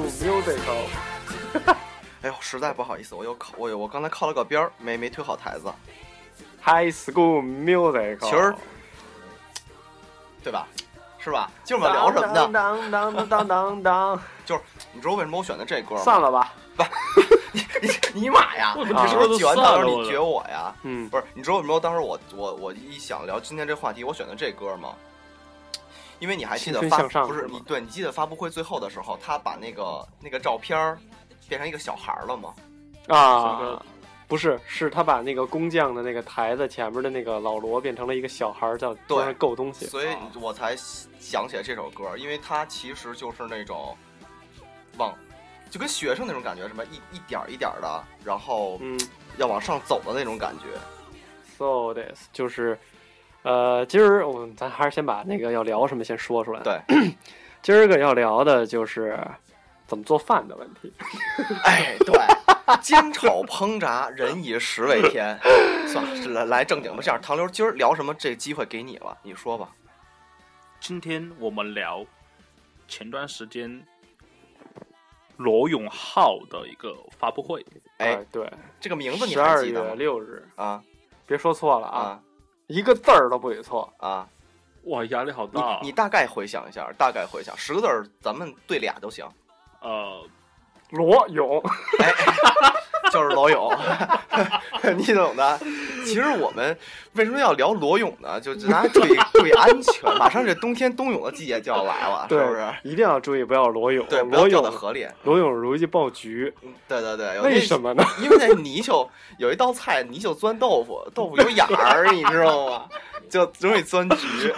Musical。哎呦，实在不好意思，我又靠我我刚才靠了个边儿，没没推好台子，High School Musical。其实对吧？是吧？今儿我们聊什么呢？当当当当当当。就是你知道为什么我选的这歌吗？算了吧。不 你你你妈呀！你啊是不是举完算了我当时你撅我呀？嗯，不是，你知道为什么当时我我我一想聊今天这话题，我选的这歌吗？因为你还记得发不是你对你记得发布会最后的时候，他把那个那个照片儿变成一个小孩儿了吗？啊，不是，是他把那个工匠的那个台子前面的那个老罗变成了一个小孩儿，叫对专门够东西。所以我才想起来这首歌，因为它其实就是那种往就跟学生那种感觉，什么一一点儿一点儿的，然后嗯要往上走的那种感觉。，So this 就是，呃，今儿我们咱还是先把那个要聊什么先说出来。对，今儿个要聊的就是怎么做饭的问题。哎，对，煎炒烹炸，人以食为天。算了，来来正经的，这样，唐刘，今儿聊什么？这机会给你了，你说吧。今天我们聊前段时间罗永浩的一个发布会，哎，哎，对，这个名字你十二月还记得吗？六日，啊别说错了啊，啊一个字儿都不许错。啊！哇，压力好大。啊你大概回想一下，大概回想，十个字儿，咱们对俩都行。呃，罗勇，哎，就是裸泳，你懂的。其实我们为什么要聊裸泳呢？就大家注意注意安全，马上这冬天冬泳的季节就要来了，是，不是？一定要注意不要裸泳，对，不要罗永掉到河里。罗永容易爆菊，对对对，为什么呢？因为那泥鳅有一道菜，泥鳅钻豆腐，豆腐有眼儿，你知道吗？就容易钻菊。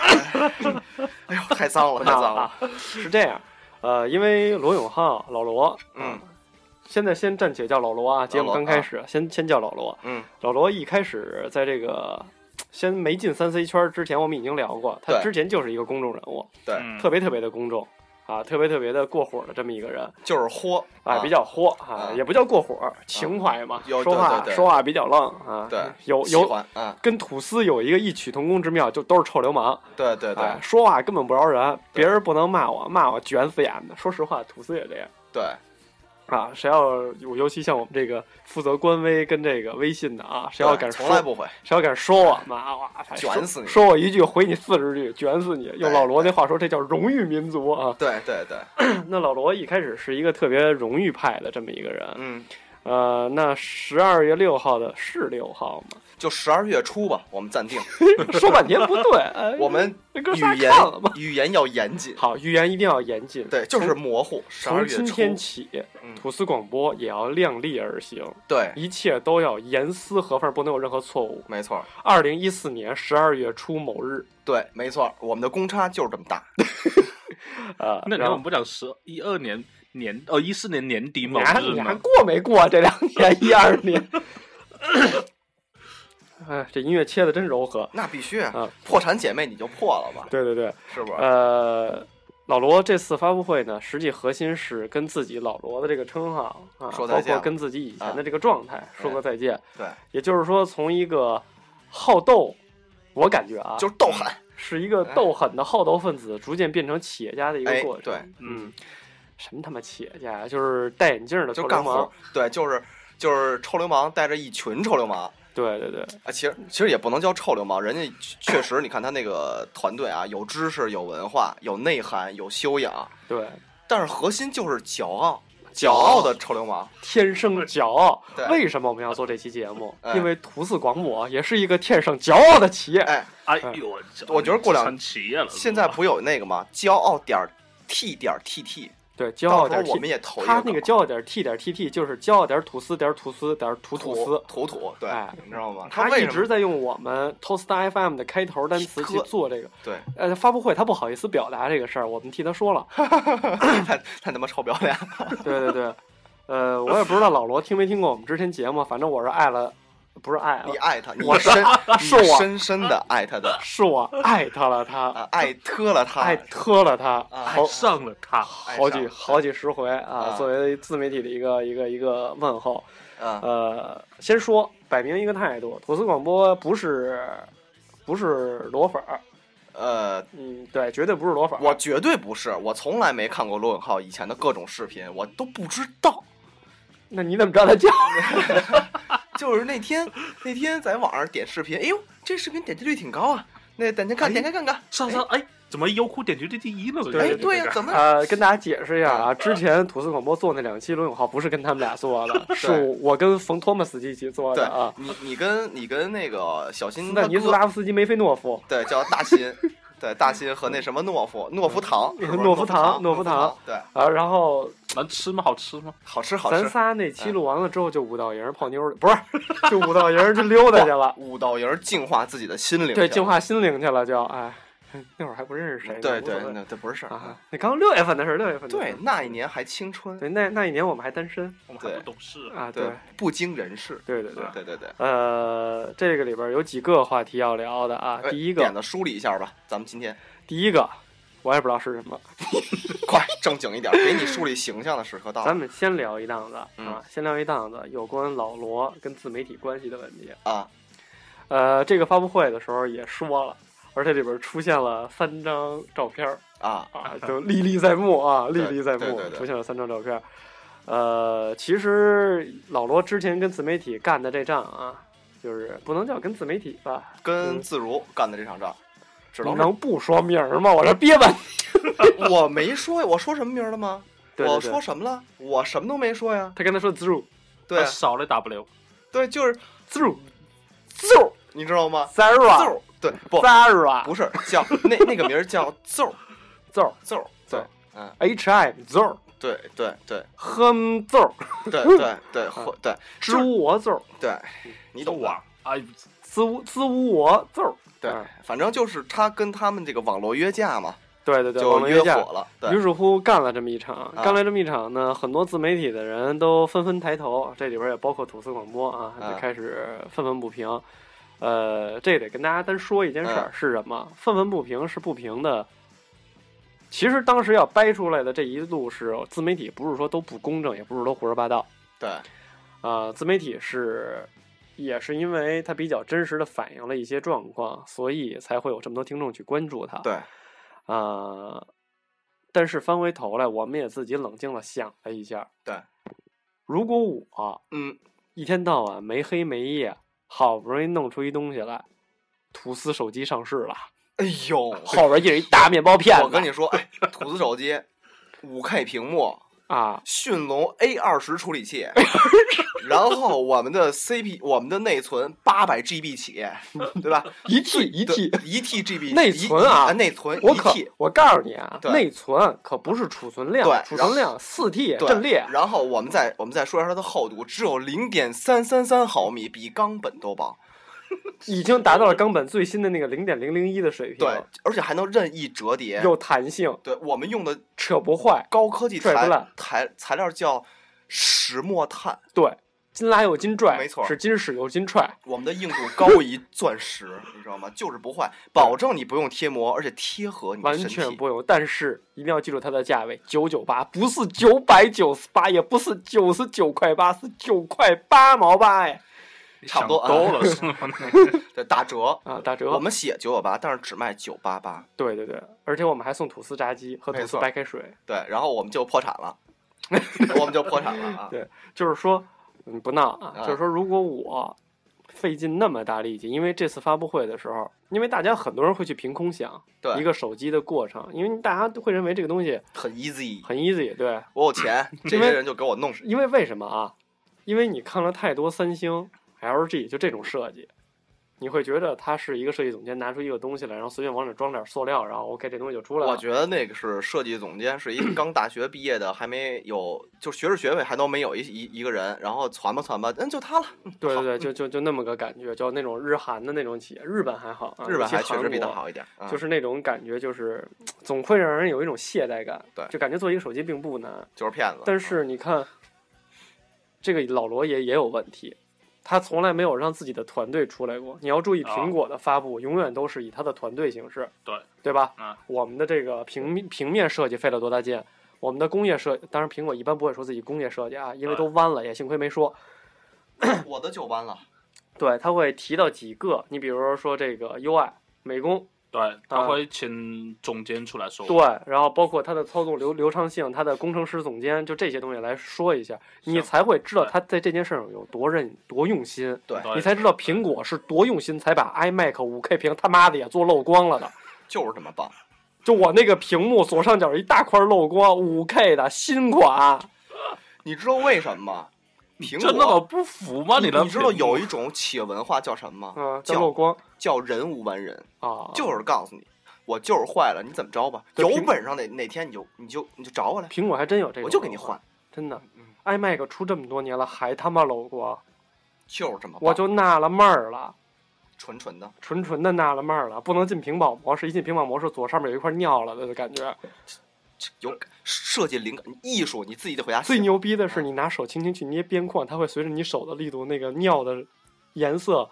哎呦，太脏了，太脏了。啊，是这样，呃，因为罗永浩老罗，嗯，现在先暂且叫老罗啊，节目刚开始，先先叫老罗。嗯，老罗一开始在这个先没进三 C 圈之前，我们已经聊过，他之前就是一个公众人物，对，嗯。特别特别的公众啊，特别特别的过火的这么一个人，就是豁啊，比较豁啊啊，也不叫过火，情怀嘛，有说话说话比较愣啊，对，有有啊，跟吐司有一个异曲同工之妙，就都是臭流氓，对对对。哎，说话根本不饶人，别人不能骂我，骂我卷死眼的。说实话，吐司也这样。对，啊。谁要尤其像我们这个负责官微跟这个微信的啊，谁要敢说从来不会。谁要敢说我妈哇，卷死你说我一句回你四十句，卷死你。用老罗那话说，这叫荣誉民族啊。对对对，那老罗一开始是一个特别荣誉派的这么一个人，嗯，呃，那十二月六号的是六号吗？就十二月初吧，我们暂定。说半天不对，哎 我们语言？语言要严谨，好，语言一定要严谨。对，就是模糊。十二从月初，今天起，嗯吐司广播也要量力而行，对，一切都要严丝合缝，不能有任何错误。没错，二零一四年十二月初某日，对，没错，我们的公差就是这么大。呃，然后那年我们不讲十一二年年哦一四年年底某你还日你还吗？过没过这两年一二年？哎，这音乐切的真柔和。那必须啊啊！破产姐妹你就破了吧，对对对，是不是？呃，老罗这次发布会呢，实际核心是跟自己老罗的这个称号啊，包括说再见了跟自己以前的这个状态说个再见。对，也就是说，从一个好斗，我感觉啊，就是斗狠。是一个斗狠的好斗分子，逐渐变成企业家的一个哎过程。对嗯，什么他妈企业家呀？就是戴眼镜的就流氓活。，对，就是就是臭流氓带着一群臭流氓对对对，啊，其实其实也不能叫臭流氓，人家确实，你看他那个团队啊，有知识、有文化、有内涵、有修养，对，但是核心就是骄傲，骄傲的臭流氓。天生骄傲对。为什么我们要做这期节目？哎因为图四广播也是一个天生骄傲的企业。哎，哎呦，我觉得过两成企业了，现在不有那个吗？骄傲点儿 t 点儿 tt，对，骄傲点 T，我们也投他那个个骄傲点 T 点 TT 就是骄傲点吐司点吐司点吐吐司。吐吐，对哎，你知道吗？他一直在用我们 Toast FM 的开头单词去做这个，对，呃，发布会他不好意思表达这个事儿，我们替他说了。太太他妈臭不要脸。对对对，呃，我也不知道老罗听没听过我们之前节目，反正我是爱了，不是爱了你，爱他，你 我深是我深深的爱他的。是我爱他了他，啊，爱特了他，爱特了他，爱上了他，好几好几十回啊啊，作为自媒体的一个一个一个问候。啊，呃，先说摆明一个态度，吐司广播不是不是裸粉儿，呃，嗯，对，绝对不是裸粉儿。我绝对不是，我从来没看过罗永浩以前的各种视频，我都不知道。那你怎么知道他叫？就是那天那天在网上点视频，哎呦，这视频点击率挺高啊，那点开看，点开看看。上上哎，怎么优酷点击率第一了？哎，对对对呀，怎么呃，跟大家解释一下啊，之前吐司广播做那两期罗永浩不是跟他们俩做的，是我跟冯托马斯基一起做对的啊。你你跟你跟那个小新那尼斯哥拉夫斯基梅菲诺夫，对叫大新，对大新和那什么懦夫懦夫糖，是不是懦夫糖懦懦夫糖，对，啊，然后能吃吗？好吃吗？好吃好吃。咱仨那期录完了之后就五道营泡妞儿，不是，就五道营去溜达去了，五道营净化自己的心灵，对，净。化心灵去了，就哎，那会儿还不认识谁呢，对对那这不是事儿。啊，那刚六月份的事儿，六月份的事对，那一年还青春，对，那那一年我们还单身我们还不懂事，啊，对，不经人事。对对对。对对对。呃，这个里边有几个话题要聊的啊。哎第一个，点子梳理一下吧，咱们今天第一个，我也不知道是什么，快正经一点，给你树立形象的时刻到了咱们先聊一档子嗯啊，先聊一档子有关老罗跟自媒体关系的问题。啊！呃，这个发布会的时候也说了，而且里边出现了三张照片儿啊，啊，就历历在目啊，历历在目出现了三张照片儿。呃，其实老罗之前跟自媒体干的这仗啊，就是不能叫跟自媒体吧，跟自如干的这场仗，只你能能不说名儿吗？我这憋半是 我没说呀，我说什么名儿了吗？我对对对说什么了？我什么都没说呀。他跟他说 zero 对少了 W，对，就是 zero 奏，你知道吗？Zara 奏，对，不 Zara 不是叫那那个名儿叫奏 zero 奏，对奏，嗯，H I zero 对对对哼 zero 对对对或对知无我 zero 对，你懂啊啊，知无知无我 zero 对嗯，反正就是他跟他们这个网络约架嘛，对对对，就网络约架。火了。于，是乎干了这么一场，啊干了这么一场呢，很多自媒体的人都纷纷抬头，这里边也包括吐司广播啊，啊就开始愤愤不平。呃，这得跟大家单说一件事儿嗯是什么？愤愤不平是不平的。其实当时要掰出来的这一路是自媒体，不是说都不公正，也不是都胡说八道。对，呃，自媒体是也是因为它比较真实的反映了一些状况，所以才会有这么多听众去关注它。对，啊、但是翻回头来，我们也自己冷静了想了一下，对，如果我嗯，一天到晚没黑没夜，好不容易弄出一东西来，吐司手机上市了，哎呦，后边印着一大面包片子，我跟你说，哎，吐司手机，五 K 屏幕，啊，迅龙 A 二十处理器，然后我们的 CP，我们的内存八百 GB 起，对吧？一 T 一 T，一 T GB 内存啊内存一我可我告诉你啊，内存可不是储存量对，储存量四 T 阵列，然后我们再我们再说一下它的厚度，只有零点三三三毫米，比钢本都薄。已经达到了冈本最新的那个零点零零一的水平，对，而且还能任意折叠。有弹性，对我们用的扯不坏。高科技材材材料叫石墨碳，对，金拉又金拽，没错是金使又金踹。我们的硬度高于钻石，你知道吗？就是不坏，保证你不用贴膜，而且贴合你完。全不用，但是一定要记住它的价位，九九八，不是九百九十八，也不是九十九块八，是九块八毛八哎！差不多想多了是吗？对，打折。啊，打折。我们写九九八，但是只卖九八八。对对对，而且我们还送吐司炸鸡和吐司白开水。对，然后我们就破产了，我们就破产了啊！对就是说，嗯，不闹啊，啊就是说，如果我费尽那么大力气，因为这次发布会的时候，因为大家很多人会去凭空想对一个手机的过程，因为大家都会认为这个东西很 easy，很 easy，对，我有钱，这些人就给我弄。因为为什么啊？因为你看了太多三星、LG 就这种设计，你会觉得他是一个设计总监拿出一个东西来，然后随便往里装点塑料，然后 OK 这东西就出来了。我觉得那个是设计总监，是一个刚大学毕业的，还没有就学士学位还都没有一一一个人，然后攒吧攒吧，嗯，就他了。好对对对，就就就那么个感觉，就那种日韩的那种企业，日本还好，啊日本还确实比他。好一点。啊就是那种感觉，就是总会让人有一种懈怠感。对就感觉做一个手机并不难，就是骗子。但是你看，这个老罗也也有问题，他从来没有让自己的团队出来过。你要注意，哦苹果的发布永远都是以他的团队形式，对对吧？啊我们的这个平面平面设计费了多大劲？我们的工业设，当然苹果一般不会说自己工业设计啊，因为都弯了，也幸亏没说。我的就弯了。对，他会提到几个，你比如说这个 UI 美工，对，他啊会请总监出来说。对，然后包括它的操作流流畅性，它的工程师总监，就这些东西来说一下，你才会知道对他在这件事上有多认多用心，对，对你才知道苹果是多用心才把 iMac 五 K 屏他妈的也做漏光了的。就是这么棒。就我那个屏幕左上角一大块漏光五 K 的新款，你知道为什么吗？苹就那么果，不服吗？你你知道有一一种企业文化叫什么吗？嗯，叫漏光叫人无完人，啊，就是告诉你，我就是坏了，你怎么着吧？有本事哪哪天你就你就你就找我来，苹果还真有这个，我就给你换，，真的嗯。iMac 出这么多年了，还他妈漏光，就是这么。我就纳了闷儿了。纯纯的，纯纯的纳了闷儿了，不能进屏保模式，一进屏保模式左上面有一块尿了的感觉。有设计灵感、艺术，你自己得回家写。最牛逼的是，你拿手轻轻去捏边框，它会随着你手的力度，那个尿的颜色，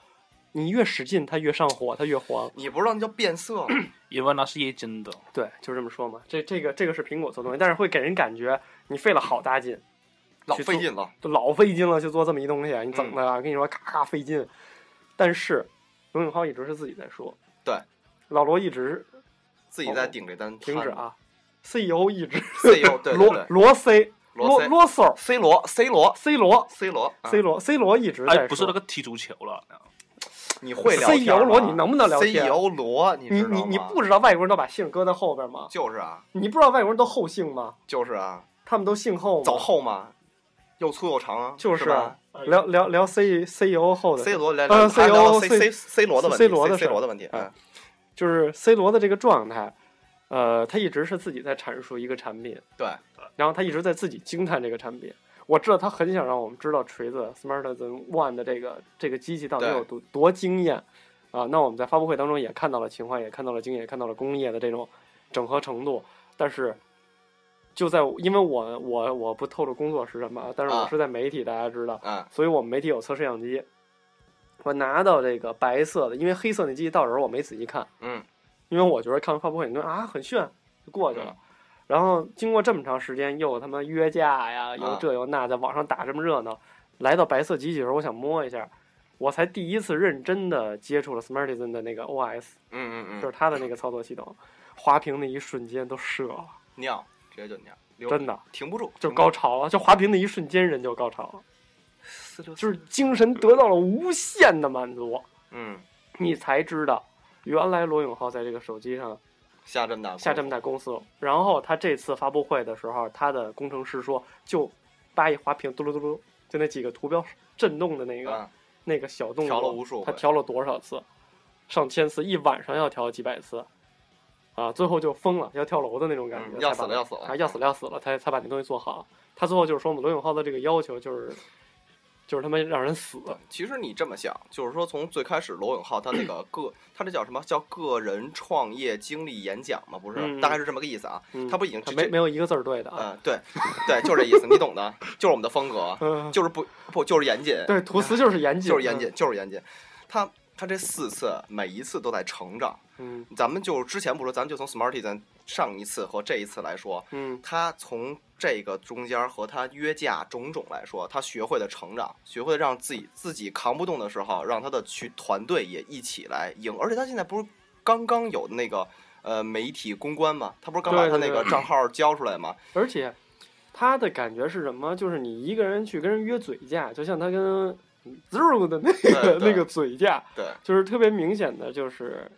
你越使劲，它越上火，它越黄。你不知道那叫变色吗？因为那是液晶的，对，就这么说嘛。这这个这个是苹果做东西，但是会给人感觉你费了好大劲，老费劲了。就老费劲了去做这么一东西，你怎么啊？跟你说咔咔费劲，但是罗永浩一直是自己在说，对，老罗一直自己在顶这单。停止啊，CEO 一直 CEO 对对罗，罗 C 罗罗 C 罗 Sir C 罗 C 罗。C 罗。C 罗啊。C 罗 C 罗一直在哎，不是那个踢足球了，你会聊 CEO 罗你能不能聊天 CEO 罗，你你你你不知道外国人都把姓搁在后边吗？就是啊，你不知道外国人都后姓吗？就是啊，他们都姓后吗？走后吗，又粗又长啊，就是啊聊聊聊 C CEO 后的？C 罗来呃来还 CEO C C- C C 罗的问题 C 罗的 C 罗的问题，哎嗯，就是 C 罗的这个状态，呃，他一直是自己在阐述一个产品，对，然后他一直在自己惊叹这个产品。我知道他很想让我们知道锤子 Smartisan One 的这个这个机器到底有多多惊艳啊！那我们在发布会当中也看到了情况，也看到了经验，也看到了工业的这种整合程度。但是就在因为我我我不透露工作是什么啊，但是我啊是在媒体，大家知道，啊，所以我们媒体有测摄像机。我拿到这个白色的，因为黑色那机器到时候我没仔细看，嗯，因为我觉得看完发布会，你说啊很炫，就过去了。嗯。然后经过这么长时间，又他妈约架呀，又啊这又那，在网上打这么热闹，来到白色机器的时候，我想摸一下，我才第一次认真的接触了 Smartisan 的那个 OS，嗯嗯嗯，就是它的那个操作系统，滑屏那一瞬间都射了，尿直接就尿，真的停不住，就高潮了，就滑屏的一瞬间人就高潮了，就是精神得到了无限的满足，嗯，你才知道原来罗永浩在这个手机上下这么大下这么大公司，然后他这次发布会的时候，他的工程师说，就扒一滑屏，嘟噜嘟噜，就那几个图标震动的那个、嗯那个小动作，调了无数他调了多少次？上千次，一晚上要调几百次，啊，最后就疯了，要跳楼的那种感觉，嗯要死了要死了。啊，要死了要死了，才才把那东西做好。他最后就是说我们，罗永浩的这个要求就是就是他妈让人死。其实你这么想，就是说从最开始罗永浩他那个个，他这叫什么叫个人创业经历演讲嘛，不是？嗯大概是这么个意思啊。嗯他不已经没没有一个字儿对的啊。嗯，对对，就是这意思，你懂的，就是我们的风格，嗯，就是不不就是严谨，对，图词就是严谨，就是严谨，就是严谨。他他这四次每一次都在成长。嗯。咱们就之前不说，咱们就从 Smartisan 上一次和这一次来说，嗯他从这个中间和他约架种种来说，他学会了成长，学会了让自己自己扛不动的时候，让他的去团队也一起来赢。而且他现在不是刚刚有那个呃媒体公关嘛，他不是刚把他那个账号交出来嘛？而且他的感觉是什么？就是你一个人去跟人约嘴架，就像他跟 Zero 的那个那个嘴架，对就是特别明显的，就是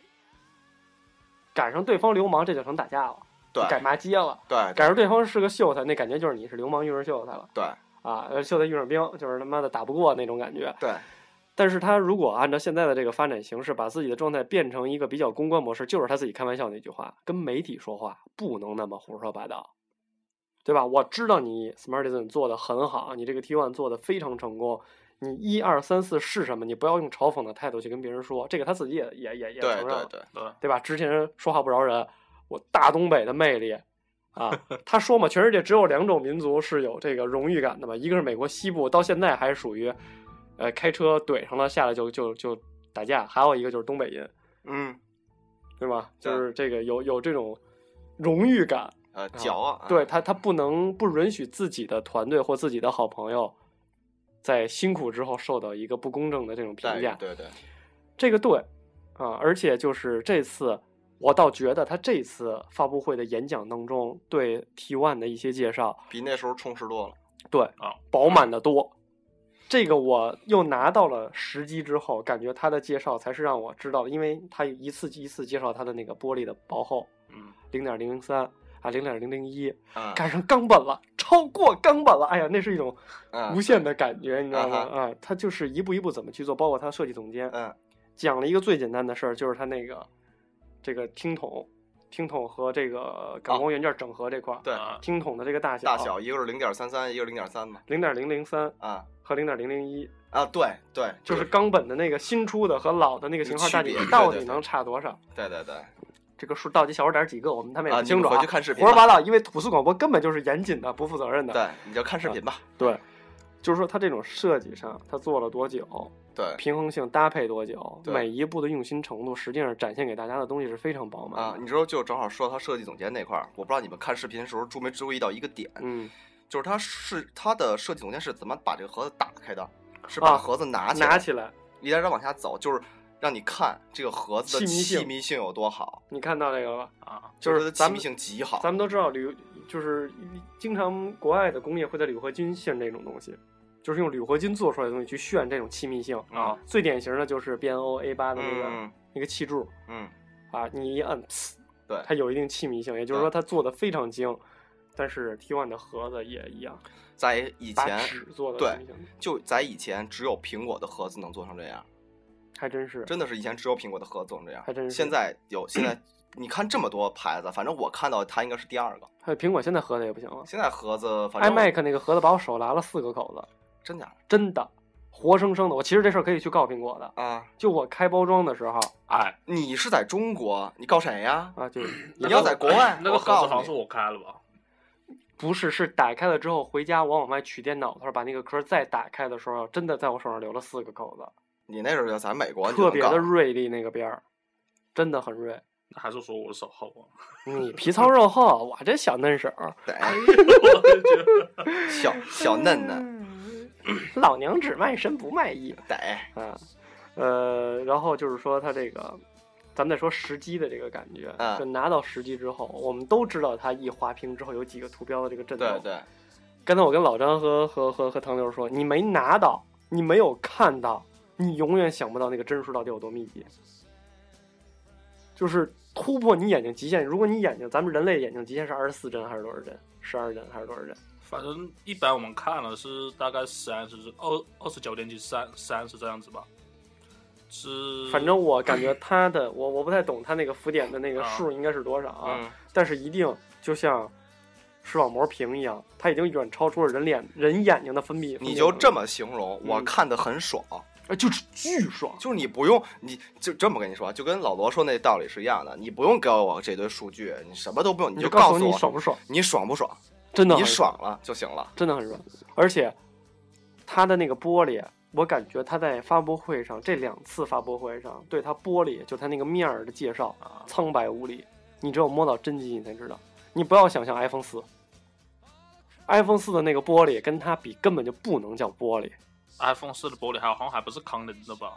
赶上对方流氓，这就成打架了，对改骂街了；对赶上对方是个秀才，那感觉就是你是流氓遇上秀才了对啊，呃秀才遇上兵，就是他妈的打不过那种感觉。对但是他如果按照现在的这个发展形势，把自己的状态变成一个比较公关模式，就是他自己开玩笑那句话，跟媒体说话不能那么胡说八道，对吧？我知道你 Smartisan 做的很好，你这个 T One 做的非常成功，你一二三四是什么？你不要用嘲讽的态度去跟别人说，这个他自己也也也也承认了，对对，对吧？之前说话不饶人，我大东北的魅力啊，他说嘛，全世界只有两种民族是有这个荣誉感的嘛，一个是美国西部，到现在还属于，呃，开车怼上了下来就就就打架，还有一个就是东北人，嗯对吧？就是这个有有这种荣誉感，呃骄傲，对他他不能不允许自己的团队或自己的好朋友，在辛苦之后受到一个不公正的这种评价，对对这个对，啊，而且就是这次，我倒觉得他这次发布会的演讲当中对 T One 的一些介绍，比那时候充实多了。对啊，饱满的多。这个我又拿到了时机之后，感觉他的介绍才是让我知道的，因为他一次一次介绍他的那个玻璃的薄厚，嗯，零点零零三啊，零点零零一，嗯赶上钢本了，超过钢本了，哎呀，那是一种嗯无限的感觉，你知道吗？啊啊，他就是一步一步怎么去做，包括他设计总监，嗯讲了一个最简单的事儿，就是他那个这个听筒，听筒和这个感光元件整合这块儿，对啊听筒的这个大小，大小一个是零点三三，一个是零点三嘛。零点零零三啊和零点零零一，啊，对对，就是冈本的那个新出的和老的那个型号大区别对对对到底能差多少？对对对这个数到底小数点几个，我们他们也啊，不清楚你们回去看视频吧。胡说八道，因为吐司广播根本就是严谨的、不负责任的。对，你就看视频吧。对，就是说它这种设计上，它做了多久，对平衡性搭配多久，对每一步的用心程度，实际上展现给大家的东西是非常饱满的。啊，你知道，就正好说到他设计总监那块儿，我不知道你们看视频的时候注没注意到一个点，嗯，就是他是他的设计总监是怎么把这个盒子打开的？是把啊盒子拿起来，拿起来，一点点往下走，就是让你看这个盒子的气密性气密性有多好，你看到这个了吧？啊，就是它的气密性极好。咱们都知道铝，就是经常国外的工业会在铝合金炫这种东西，就是用铝合金做出来的东西去炫这种气密性啊。最典型的就是 BNO A 八的那个、嗯那个气柱嗯，啊，你一摁，呲对它有一定气密性，也就是说它做的非常精。但是 T One 的盒子也一样，在以前纸做的对就在以前只有苹果的盒子能做成这样，还真是。真的是以前只有苹果的盒子总这样还真。是现在有现在你看这么多牌子，反正我看到它应该是第二个。还有苹果现在盒子也不行了现在盒子反正，iMac 那个盒子把我手拉了四个口子，真假真的，活生生的。我其实这事儿可以去告苹果的，啊？就我开包装的时候哎，你是在中国，你告谁呀？啊，就是你要在国外，那个盒我告诉你子好像是我开了吧？不是，是打开了之后回家，我往外取电脑的时候，把那个壳再打开的时候，真的在我手上留了四个口子，你那时候在美国，你特别的锐利，那个边儿真的很锐。那还是说我的手厚啊？你皮糙肉厚，我这小嫩手儿，得小小嫩嫩老娘只卖身不卖艺得啊。呃，然后就是说他这个，咱们再说时机的这个感觉，嗯就拿到时机之后，我们都知道它一滑屏之后有几个图标的这个震动。对对刚才我跟老张和和和和唐六说，你没拿到，你没有看到，你永远想不到那个帧数到底有多密集，就是突破你眼睛极限。如果你眼睛，咱们人类眼睛极限是二十四帧还是多少帧？十二帧还是多少帧？反正一般我们看了是大概三十二二十九点几三三十这样子吧。是，反正我感觉它的，我我不太懂它那个浮点的那个啊数应该是多少啊，嗯但是一定就像视网膜屏一样，它已经远超出了人脸人眼睛的分泌。你就这，么形容，我嗯看的很爽。哎，就是巨爽。就是你不用，你就这么跟你说，就跟老罗说那道理是一样的。你不用给我这堆数据，你什么都不用，你你就告诉我你爽不爽，你爽不爽，真的你爽，了就行了。真的很爽。而且它的那个玻璃，我感觉它在发布会上这两次发布会上对它玻璃就它那个面儿的介绍啊，苍白无力，你只有摸到真机你才知道。你不要想象 iPhone 四，iPhone 四的那个玻璃跟它比根本就不能叫玻璃。iPhone 四的玻璃还好像还不是康宁的吧？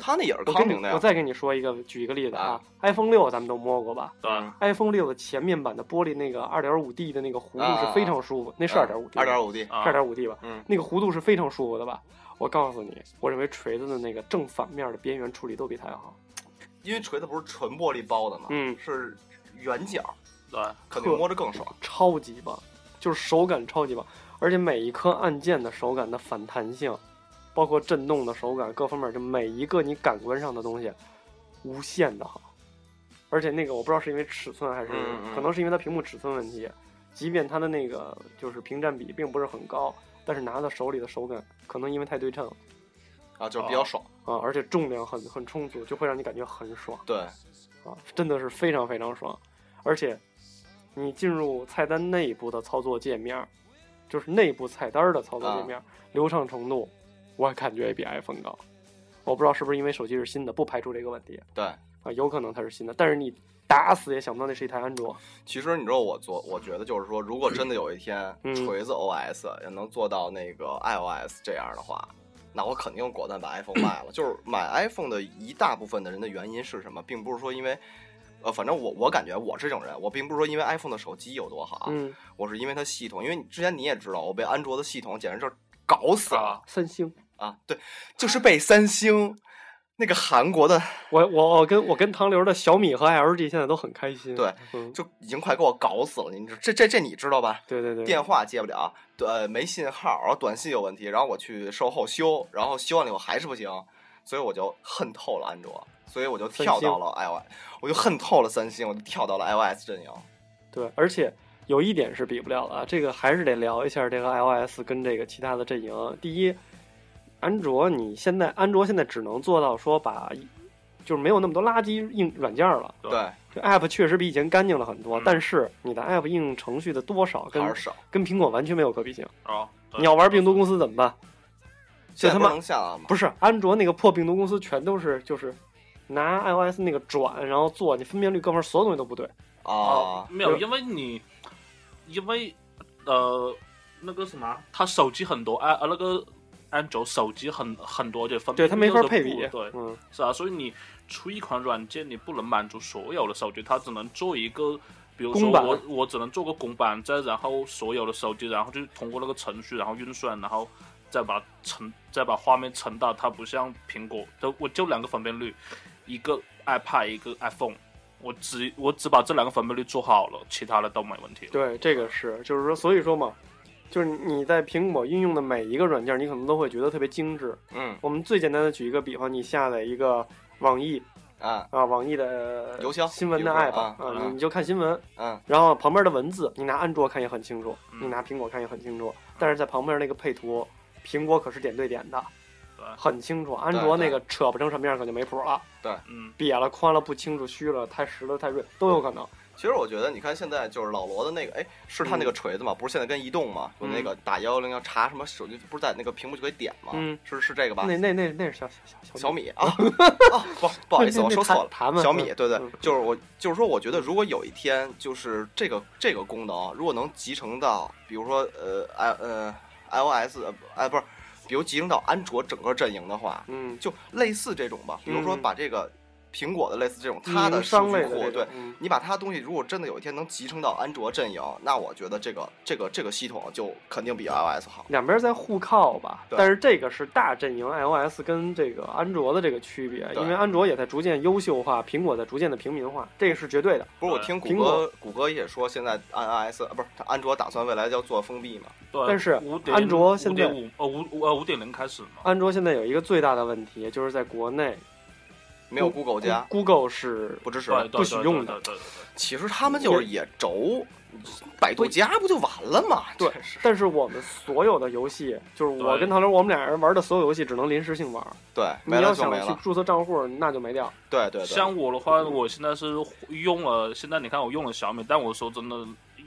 它那也是康宁的，呀我。再给你说一个，举一个例子啊啊，iPhone 六咱们都摸过吧对吧？？iPhone 六的前面板的玻璃那个二点五 D 的那个弧度啊是非常舒服，那是二点五 D，二点五 D，啊二点五 D 吧？嗯，那个弧度是非常舒服的吧？我告诉你，我认为锤子的那个正反面的边缘处理都比它要好。因为锤子不是纯玻璃包的嘛，嗯是圆角，对，肯定摸着更爽。超级棒，就是手感超级棒，而且每一颗按键的手感的反弹性，包括震动的手感各方面，就每一个你感官上的东西，无限的好。而且那个我不知道是因为尺寸还是、可能是因为它屏幕尺寸问题，即便它的那个就是屏占比并不是很高，但是拿到手里的手感可能因为太对称啊，就是比较爽。啊，而且重量很很充足，就会让你感觉很爽。对，啊，真的是非常非常爽。而且，你进入菜单内部的操作界面，就是内部菜单的操作界面儿，流畅程度，我感觉也比 iPhone 高。我不知道是不是因为手机是新的，不排除这个问题对，啊，有可能它是新的，但是你打死也想不到那是一台安卓。其实你知道我做，我觉得就是说，如果真的有一天嗯锤子 OS 也能做到那个 iOS 这样的话，那我肯定果断把 iPhone 卖了。就是买 iPhone 的一大部分的人的原因是什么，并不是说因为。呃，反正我我感觉我是这种人，我并不是说因为 iPhone 的手机有多好，嗯，我是因为它系统，因为你之前你也知道，我被安卓的系统简直就是搞死了啊三星，啊！对，就是被三星那个韩国的我我我跟我跟唐流的小米和 LG 现在都很开心。对，嗯，就已经快给我搞死了。你知这这这你知道吧？对对对，电话接不了，呃，没信号，然后短信有问题，然后我去售后修，然后修完了以后还是不行，所以我就恨透了安卓，所以我就跳到了 iOS，我就恨透了三星，我就跳到了 iOS 阵营。对，而且有一点是比不了的啊，这个还是得聊一下这个 iOS 跟这个其他的阵营。第一，安卓你现在安卓现在只能做到说把，就是没有那么多垃圾硬软件了，对对，这 App 确实比以前干净了很多，嗯但是你的 App 应用程序的多少跟少。跟苹果完全没有可比性。哦，你要玩病毒公司怎么办？现在他妈能下了吗？不是安卓那个破病毒公司全都是就是。拿 iOS 那个转，然后做，你分辨率各方面所有东西都不对。啊，没有，因为你，因为呃，那个什么，他手机很多，啊呃，那个安卓手机很很多，就分对它没法都配比。不对，嗯，是啊，所以你出一款软件，你不能满足所有的手机，它只能做一个，比如说我我只能做个公版，再然后所有的手机，然后就通过那个程序，然后运算，然后再把成再把画面存到，它不像苹果，就我就两个分辨率，一个 iPad，一个 iPhone。我只我只把这两个分辨率做好了，其他的都没问题。对，这个是，就是说，所以说嘛，就是你在苹果运用的每一个软件，你可能都会觉得特别精致。嗯。我们最简单的举一个比方，你下载一个网易啊。啊，网易的邮箱新闻的 app 啊嗯你你就看新闻，嗯。然后旁边的文字，你拿安卓看也很清楚，嗯。你拿苹果看也很清楚，但是在旁边那个配图，苹果可是点对点的，对，很清楚。安卓那个扯不成什么样可就没谱了，对。嗯，瘪了、宽了、不清楚、虚了、太实了、太锐都有可能。其实我觉得，你看现在就是老罗的那个，哎，是他那个锤子嘛？不是现在跟移动嘛？有那个打幺幺零要查什么手机，不是在那个屏幕就可以点吗？嗯，是是这个吧？那那那那是小小小小米啊，啊不不好意思，我说错了，小米，对对嗯，就是我就是说，我觉得如果有一天就是这个这个功能，如果能集成到，比如说呃 i 呃 iOS 呃哎不是，比如集成到安卓整个阵营的话，嗯，就类似这种吧，比如说嗯把这个苹果的类似这种它的商类的据库，对嗯你把它东西如果真的有一天能集成到安卓阵营，那我觉得这个这个这个系统就肯定比 iOS 好。两边在互靠吧，对但是这个是大阵营 iOS 跟这个安卓的这个区别，因为安卓也在逐渐优秀化，苹果在逐渐的平民化，这个是绝对的。不是我听谷歌苹果谷歌也说，现在 iOS 呃不是安卓打算未来要做封闭嘛？对。但是安卓现在五呃五呃五点零开始嘛，安卓现在有一个最大的问题，就是在国内，没有 Google 加，Google 是不支持。不许用的其实他们就是也轴，百度加不就完了吗？对但是我们所有的游戏，就是我跟唐刘，我们俩人玩的所有游戏只能临时性玩，对，你要想去。注册账户，那就没掉。对对对，像我的话，我现在是用了，现在你看我用了小米，但我说真的，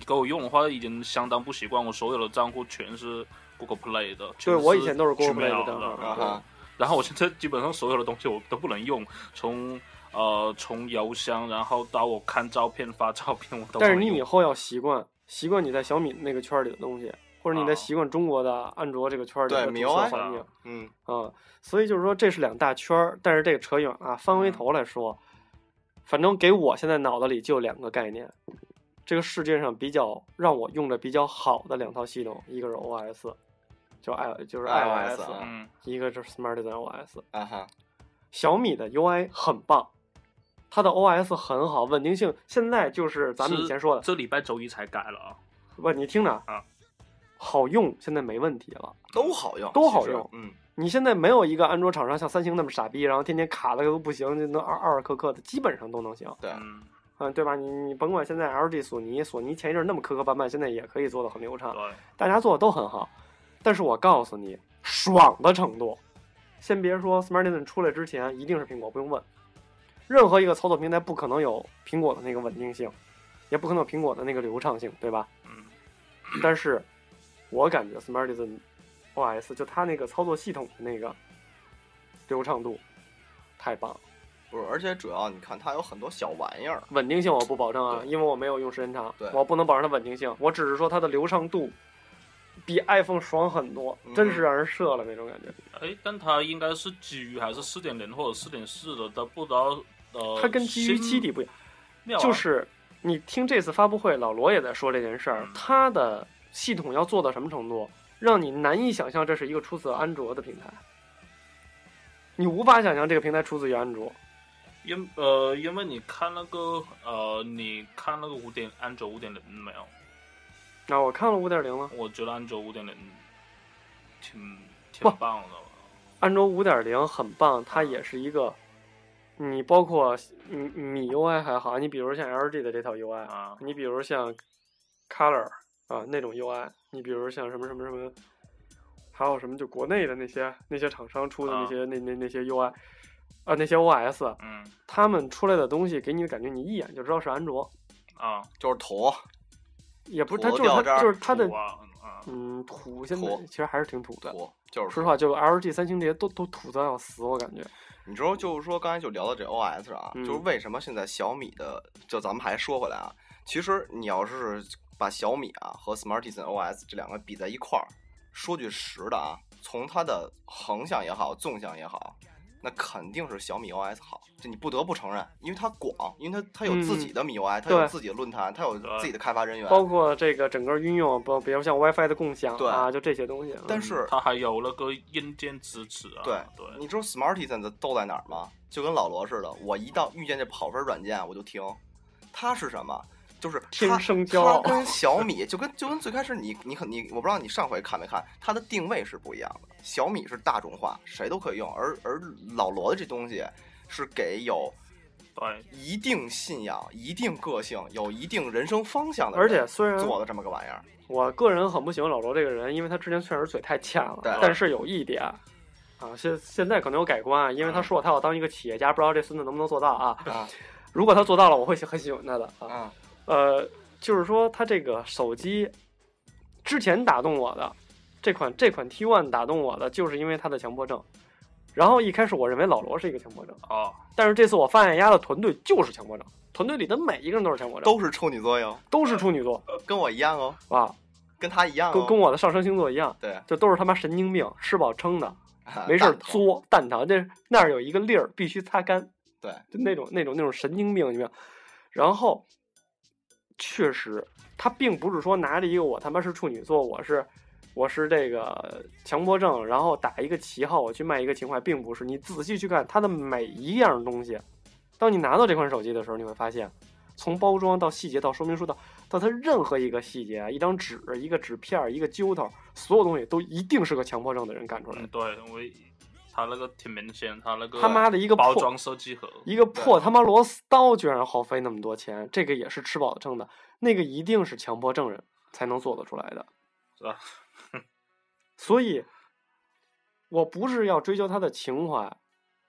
给我用的话已经相当不习惯，我所有的账户全是 Google Play 的。对全我以前都是 Google Play 的账号然后我现在基本上所有的东西我都不能用，从呃从邮箱，然后到我看照片发照片，我都不但是你以后要习惯，习惯你在小米那个圈儿里的东西，或者你在啊习惯中国的安卓这个圈儿里的注 MIUI 册环境嗯，啊。所以就是说，这是两大圈儿，但是这个扯远了啊。翻回头来说，反正给我现在脑子里就两个概念，这个世界上比较让我用的比较好的两套系统，一个是 OS，就 i 就是 iOS 一个就是 Smartisan OS。啊哈，小米的 UI 很棒，它的 OS 很好，稳定性现在就是咱们以前说的，这礼拜周一才改了啊，不，你听着啊，好用，现在没问题了。都好用，都好用嗯，你现在没有一个安卓厂商像三星那么傻逼，然后天天卡的都不行，就能二二二磕磕的，基本上都能行，对，嗯，嗯，对吧？你你甭管现在 LG、索尼，索尼前一阵儿那么磕磕绊绊，现在也可以做的很流畅，对，大家做的都很好。但是我告诉你，爽的程度，先别说 Smartisan 出来之前一定是苹果，不用问，任何一个操作平台不可能有苹果的那个稳定性，也不可能有苹果的那个流畅性，对吧？嗯，但是我感觉 Smartisan OS 就它那个操作系统的那个流畅度太棒。了，不是，而且主要你看它有很多小玩意儿，稳定性我不保证啊，因为我没有用时间长，我不能保证它稳定性，我只是说它的流畅度比 iPhone 爽很多，嗯真是让人射了那种感觉。哎，但它应该是基于还是四点零或者四点四的，它不知道呃，它跟基于新七底不一样，就是你听这次发布会，老罗也在说这件事儿嗯，它的系统要做到什么程度，让你难以想象这是一个出自安卓的平台，你无法想象这个平台出自于安卓。因呃，因为你看那个呃，你看那个五点安卓五点零没有？那我看了五点零了，我觉得安卓五点零挺挺棒的。安卓五点零很棒，它也是一个，你包括米米 UI 还好，你比如像 LG 的这套 UI，啊你比如像 Color 啊那种 UI，你比如像什么什么什么，还有什么就国内的那些那些厂商出的那啊些、那那那些 UI，啊那些 OS，嗯。他们出来的东西给你的感觉，你一眼就知道是安卓，啊，就是土，也不是它就是它就是它的啊啊，嗯土，现在其实还是挺土的。土就是说实话，就 LG、三星这些都都土的要死，我感觉。你知道，就是说刚才就聊到这 OS 啊，嗯就是为什么现在小米的，就咱们还说回来啊，其实你要是把小米啊和 Smartisan OS 这两个比在一块儿，说句实的啊，从它的横向也好，纵向也好，那肯定是小米 OS 好，这你不得不承认，因为它广，因为它它有自己的米 UI，、它有自己的论坛，它有自己的开发人员，包括这个整个应用，包比如像 WiFi 的共享对啊，就这些东西。嗯但是它还有那个硬件支持啊。对对，你知道 Smartisan 的逗在哪儿吗？就跟老罗似的，我一到遇见这跑分软件我就停。它是什么？就是它天生骄傲它跟小米就跟就跟最开始你你可你我不知道你上回看没看，它的定位是不一样的。小米是大众化，谁都可以用，而而老罗的这东西是给有对，一定信仰、一定个性、有一定人生方向的人，而且虽然做的这么个玩意儿。我个人很不喜欢老罗这个人，因为他之前确实嘴太欠了对。但是有一点啊，现现在可能有改观啊，因为他说他要当一个企业家，不知道这孙子能不能做到啊。啊 如果他做到了，我会很喜欢他的啊。啊呃，就是说他这个手机之前打动我的这款这款 T One 打动我的，就是因为它的强迫症。然后一开始我认为老罗是一个强迫症，哦，但是这次我发现丫的团队就是强迫症，团队里的每一个人都是强迫症，都是处女座哟，都是处女座。跟我一样哦，啊，跟他一样哦。跟跟我的上升星座一样，对，就都是他妈神经病，吃饱撑的，没事儿作蛋疼，这那儿有一个粒儿必须擦干，对，就那种那种那种神经病，你明白？然后确实，他并不是说拿着一个我他妈是处女座，我是我是这个强迫症，然后打一个旗号我去卖一个情怀，并不是。你仔细去看它的每一样东西，当你拿到这款手机的时候，你会发现，从包装到细节到说明书到到它任何一个细节，一张纸、一个纸片儿、一个揪头，所有东西都一定是个强迫症的人干出来的嗯，。对我，它那个挺明显，他那个他妈的一个破包装设计盒一个破他妈螺丝刀居然耗费那么多钱，这个也是吃饱了撑的，那个一定是强迫症人才能做得出来的。是吧？所以，我不是要追求他的情怀，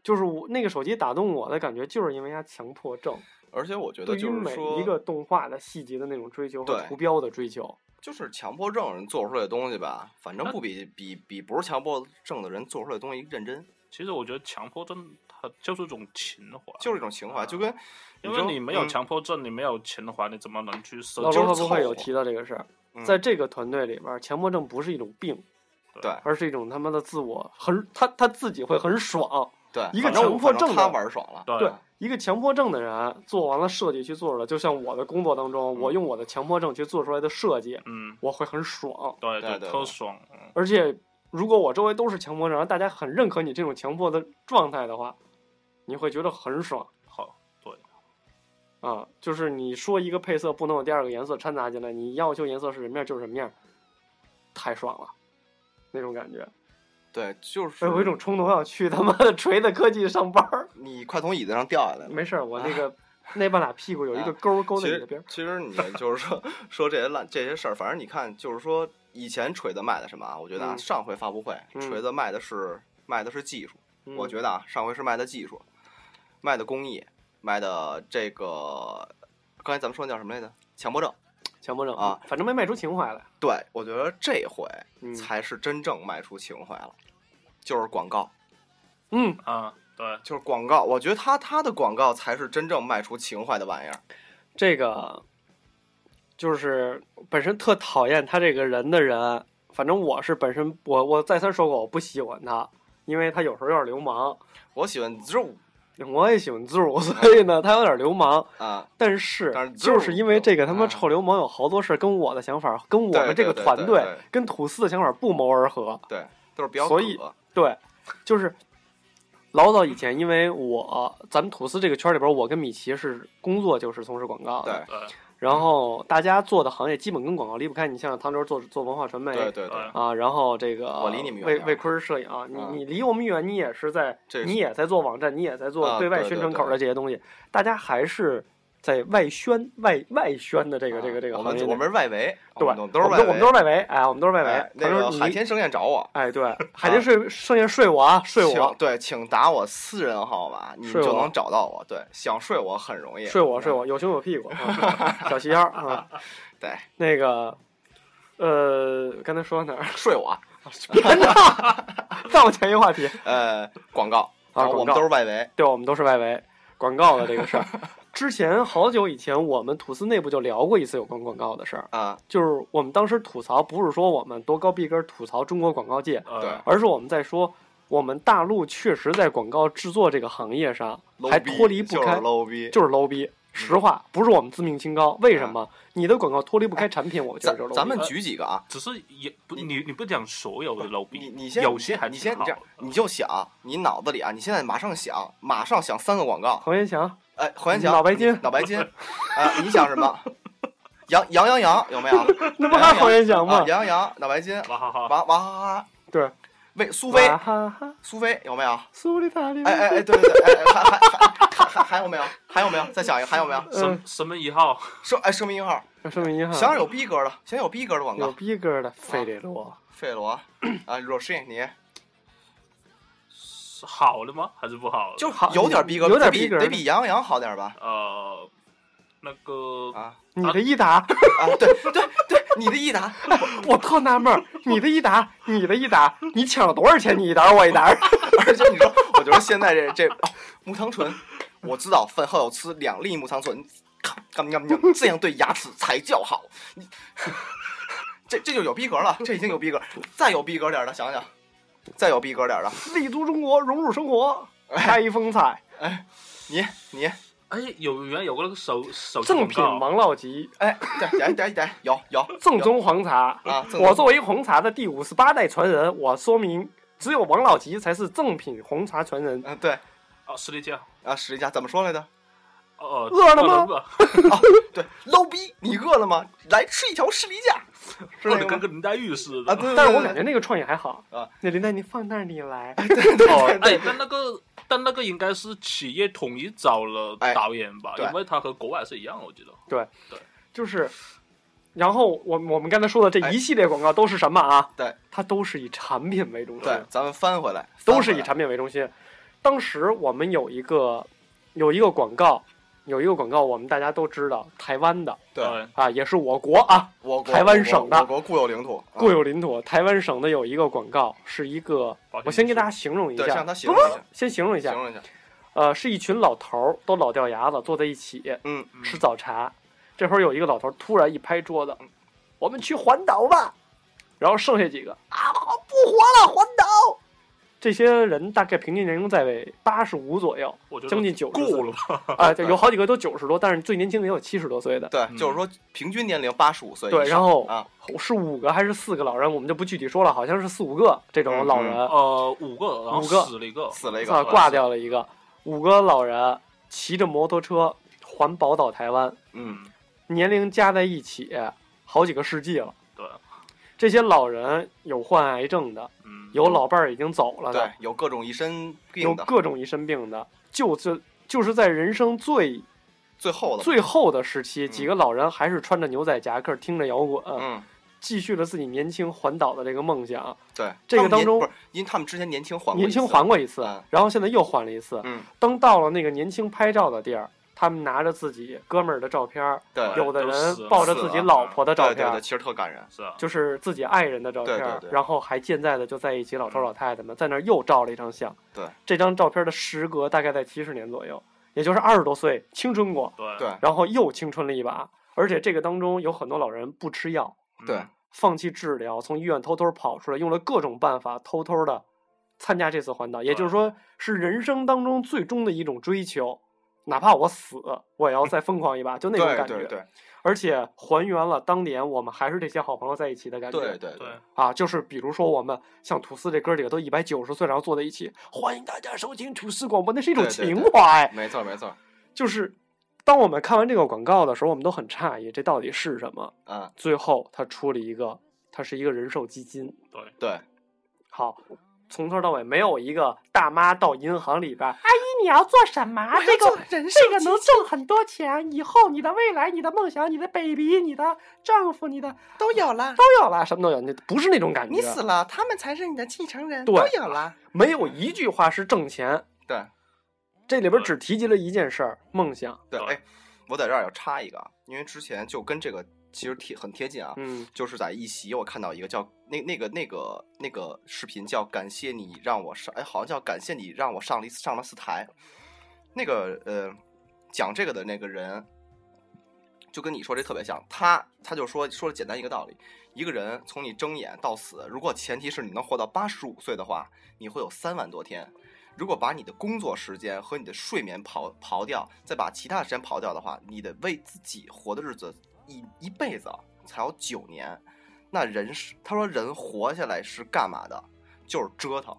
就是我那个手机打动我的感觉，就是因为它强迫症。而且我觉得对于就是每，一个动画的细节的那种追求和对图标的追求。就是强迫症人做出来的东西吧，反正不比比比不是强迫症的人做出来的东西认真，其实我觉得强迫症它就是一种情怀，就是一种情怀，就跟因为你没有嗯强迫症，你没有情怀，你怎么能去设老计就会有提到这个事儿，嗯在这个团队里边儿，强迫症不是一种病，对。而是一种他妈的自我很他他自己会很爽。对一个强迫症他玩爽了，对对，一个强迫症的人做完了设计去做了，就像我的工作当中，我用我的强迫症去做出来的设计，嗯，我会很爽。对对对特爽，嗯。而且，如果我周围都是强迫症，然后大家很认可你这种强迫的状态的话，你会觉得很爽啊！就是你说一个配色不能有第二个颜色掺杂进来，你要求颜色是什么样就是什么样，太爽了，那种感觉。对，就是我有一种冲动，我想去他妈的锤子科技上班儿。你快从椅子上掉下来了。没事儿，我那个 那半拉屁股有一个沟儿勾在其实你的边儿。其实你就是说 说这些烂这些事儿，反正你看，就是说以前锤子卖的什么啊？我觉得啊，嗯上回发布会嗯锤子卖的是卖的是技术，我嗯觉得啊，上回是卖的技术，卖的工艺，卖的这个刚才咱们说那叫什么来着？强迫症。强迫症啊，反正没卖出情怀来。对，我觉得这回嗯才是真正卖出情怀了，就是广告，嗯，啊，对，就是广告。我觉得他他的广告才是真正卖出情怀的玩意儿。这个就是本身特讨厌他这个人的人，反正我是本身我我再三说过我不喜欢他，因为他有时候有点流氓，我喜欢肉我也喜欢自如，所以呢他有点流氓。啊，但是就是因为这个他妈啊臭流氓有好多事儿跟我的想法，跟我们这个团队跟吐司的想法不谋而合。对，都是比较所以对，就是老早以前，因为我咱们吐司这个圈里边，我跟米奇是工作就是从事广告的，对对，然后大家做的行业基本跟广告离不开。你像唐周做做文化传媒，对对对。对，啊，然后这个我离你们远魏魏坤摄影啊，你啊你离我们远，你也是在你也在做网站，你也在做啊对外宣传口的这些东西，大家还是在外宣外外宣的这个这个这个啊我行业内。们我们是外围，对，我们都是外围，我们我们都是外围，哎，我们都是外围哎。那个海天盛宴找我，哎，对，海天盛盛宴睡我啊，睡我，对，请打我私人号码，你就能找到我。对，想睡我很容易，睡我睡我，有胸有屁股，啊小细腰啊。对，那个，呃，刚才说到哪儿？睡我。别闹，再往前一个话题。呃，广告啊我们都是外围，对，我们都是外围广告的这个事儿。之前好久以前，我们吐司内部就聊过一次有关广告的事儿，啊，就是我们当时吐槽，不是说我们多高逼格吐槽中国广告界，呃对而是我们在说。我们大陆确实在广告制作这个行业上还脱离不就是开，low 逼，就是 low 逼。实话，不是我们自命清高，为什么？你的广告脱离不开产品，我觉得。咱咱们举几个啊，只是也不你你不讲所有的 low 逼，你你先有些还你先你这样你就想，你脑子里啊，你现在马上想，马上想三个广告，黄元祥，哎，黄元祥脑白金脑白金，啊，你想什么？杨杨洋洋有没有？那不还是黄元祥吗啊，？杨洋洋、脑白金、娃哈哈，娃娃哈哈，对，魏苏菲，哈哈，苏菲有没有？苏里塔里，哎哎哎，对对对，哎哎还还还还还还有没有？还有没有？再想一个，还有没有？生生命一号，生哎生命一号，声明一号，想想有逼格的，想想有逼格的广告有告，逼格的费列罗，费罗啊，Rosin 你是好的吗？还是不好的？就好有点逼格，有点逼格得比杨洋好点吧？呃，那个啊你的益达，啊，对对对，你的益达，我特纳闷儿，你的益达，你的益达，你抢了多少钱？你一沓我一沓，而且你说，我觉得现在这这、啊、木糖醇，我知道饭后要吃两粒木糖醇，干干干，这样对牙齿才叫好。你 这这就有逼格了，这已经有逼格，再有逼格点儿的，想想，再有逼格点儿的，立足中国，融入生活，开风采。哎，你你。哎，有原来有个那个手手机正品王老吉，哎，对，对对对，有有。正宗黄茶。啊，正宗我作为红茶的第五十八代传人，我说明只有王老吉才是正品红茶传人。嗯、对。啊，实力架，啊，实力加怎么说来着？呃，饿了吗吧？对，捞逼，你饿了吗？来吃一条士力架，是那个吗？饿的跟个林黛玉似的啊，对，但是我感觉那个创意还好啊。那林黛玉放那里来，哦，哎，但那个但那个应该是企业统一找了哎导演吧，对因为他和国外是一样的，我记得。对对就是，然后我我们刚才说的这一系列广告都是什么啊？对，它都是以产品为中心，对，咱们翻回来，都是以产品为中心。当时我们有一个有一个广告，有一个广告，我们大家都知道，台湾的。对。啊，也是我国啊我国台湾省的。我国固有领土，啊固有领土，台湾省的有一个广告，是一个我先给大家形容一，下。向，他形容一下，先形容一下，形容一下，呃，是一群老头儿都老掉牙了坐在一起嗯，吃早茶，这会儿有一个老头儿突然一拍桌子，我们去环岛吧，然后剩下几个啊不活了，环岛。这些人大概平均年龄在为八十五左右，我觉得将近90岁。够了吧？啊，对有好几个都九十多，但是最年轻的也有七十多岁的。对，嗯。就是说平均年龄八十五岁对，然后啊，是五个还是四个老人，我们就不具体说了，好像是四五个这种老人，呃，五个，五个。死了一个，死了一个啊，挂掉了一个，五个老人骑着摩托车环宝岛台湾，嗯，年龄加在一起好几个世纪了。对，这些老人有患癌症的，嗯，有老伴儿已经走了对的，，有各种一身有病的，各种一身病的，就是就是在人生最最后的，最后的时期，嗯。几个老人还是穿着牛仔夹克，听着摇滚，嗯，继续了自己年轻环岛的这个梦想。对，这个当中不是，因为他们之前年轻环年轻环过一次嗯，然后现在又环了一次。嗯，当到了那个年轻拍照的地儿，他们拿着自己哥们儿的照片儿，对，有的人抱着自己老婆的照片儿对对对，，其实特感人，是啊，就是自己爱人的照片儿，对对对。然后还健在的就在一起，老头老太太们在那儿又照了一张相。对，这张照片的时隔大概在七十年左右，也就是二十多岁，青春过，对。对。然后又青春了一把。而且这个当中有很多老人不吃药，对。嗯放弃治疗，从医院偷偷跑出来，用了各种办法偷偷的参加这次环岛，也就是说是人生当中最终的一种追求。哪怕我死，我也要再疯狂一把，就那种感觉。对对对而且还原了当年我们还是这些好朋友在一起的感觉。对对对，啊，就是比如说我们像吐司这哥几个都一百九十岁，然后坐在一起，欢迎大家收听吐司广播，那是一种对对对情怀。没错没错，就是当我们看完这个广告的时候，我们都很诧异，这到底是什么？嗯，最后他出了一个，它是一个人寿基金。对，对，好，从头到尾没有一个大妈到银行里边，阿姨你要做什么？这个这个能挣很多钱，以后你的未来、你的梦想、你的 baby、你的丈夫、你的都有了，都有了，什么都有，你不是那种感觉。你死了，他们才是你的继承人，都有了，没有一句话是挣钱，对这里边只提及了一件事儿：梦想。对，对哎，我在这儿要插一个啊，因为之前就跟这个其实贴很贴近啊，嗯就是在一席我看到一个叫那那个那个那个视频叫感谢你让我上，哎，好像叫感谢你让我上了一次上了四台，那个呃讲这个的那个人。就跟你说这特别像，他他就说说了简单一个道理，一个人从你睁眼到死，如果前提是你能活到八十五岁的话，你会有三万多天。如果把你的工作时间和你的睡眠刨刨掉，再把其他时间刨掉的话，你的为自己活的日子一一辈子才有九年。那人是他说人活下来是干嘛的？就是折腾，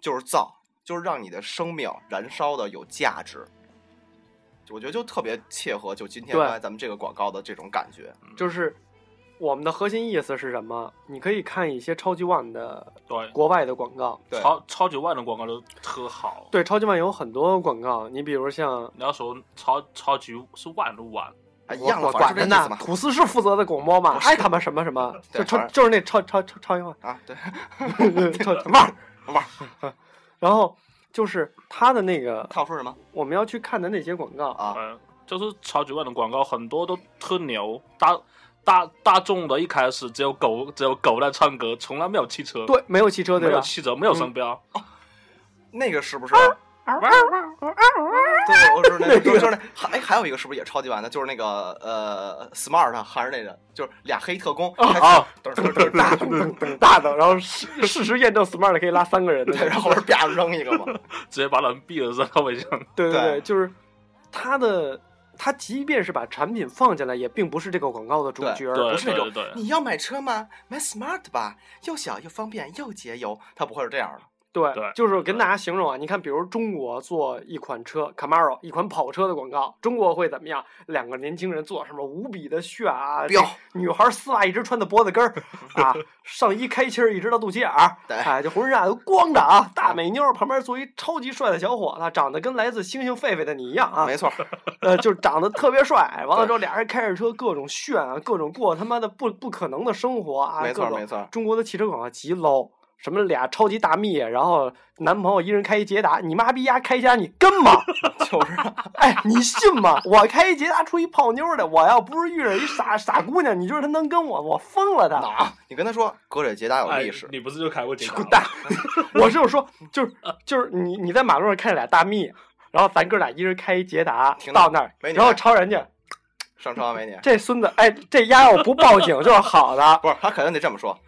就是造，就是让你的生命燃烧的有价值。我觉得就特别切合就今天对刚才咱们这个广告的这种感觉。就是我们的核心意思是什么？你可以看一些超级万的对，国外的广告，对超超级万的广告都特好。对，超级万有很多广告，你比如像你要说超超级是万的万，啊，一样的，管着呢。吐司是负责的广播嘛，爱他们什么什么，就超就是那超超超超级碗，啊，对，超碗儿。碗儿，然后就是他的那个他要说什么？我们要去看的那些广告，啊？嗯，就是超级万的广告很多都特牛，大大大众的一开始只有狗只有狗在唱歌，从来没有汽车，对，没有汽车没对吧？有汽车，没有商标，那个是不是？对，我是那个，就是那还哎，还有一个是不是也超级完的？就是那个呃，smart 还是那个，就是俩黑特工，啊还啊嘚嘚嘚大噔噔噔大的，然后事事实验证 smart 可以拉三个人的，对，然后是啪扔一个嘛，直接把人毙了，在后备箱。对对对对，就是他的，他即便是把产品放进来，也并不是这个广告的主对角，对不是那种对对你要买车吗？买 smart 吧，又小又方便又节油，它不会是这样的。对，对就是跟大家形容啊，你看，比如中国做一款车 Camaro 一款跑车的广告，中国会怎么样？两个年轻人做什么无比的炫啊，彪女孩丝袜一直穿到脖子根儿 啊，上衣开襟儿一直到肚脐眼儿，对哎，这浑身上下都光着啊，大美妞儿旁边坐一超级帅的小伙子，长得跟来自星星狒狒的你一样啊，没错，呃，就是长得特别帅，完了之后俩人开着车各种炫啊，各种过他妈的不不可能的生活啊，没错没错中国的汽车广告极 low，什么俩超级大蜜，然后男朋友一人开一捷达，你妈逼丫开家你跟吗？就是啊 哎，你信吗？我开一捷达出一泡妞的，我要不是遇着一傻傻姑娘，你觉得她能跟我？我疯了她！哪？你跟她说哥这捷达有哎历史，你不是就开过捷达？滚蛋！我就是说，就是就是你你在马路上看着俩大蜜，然后咱哥俩一人开一捷达停到到那儿，然后朝人家上车啊，美女。这孙子，哎，这丫要不报警就是好的。不是，他肯定得这么说。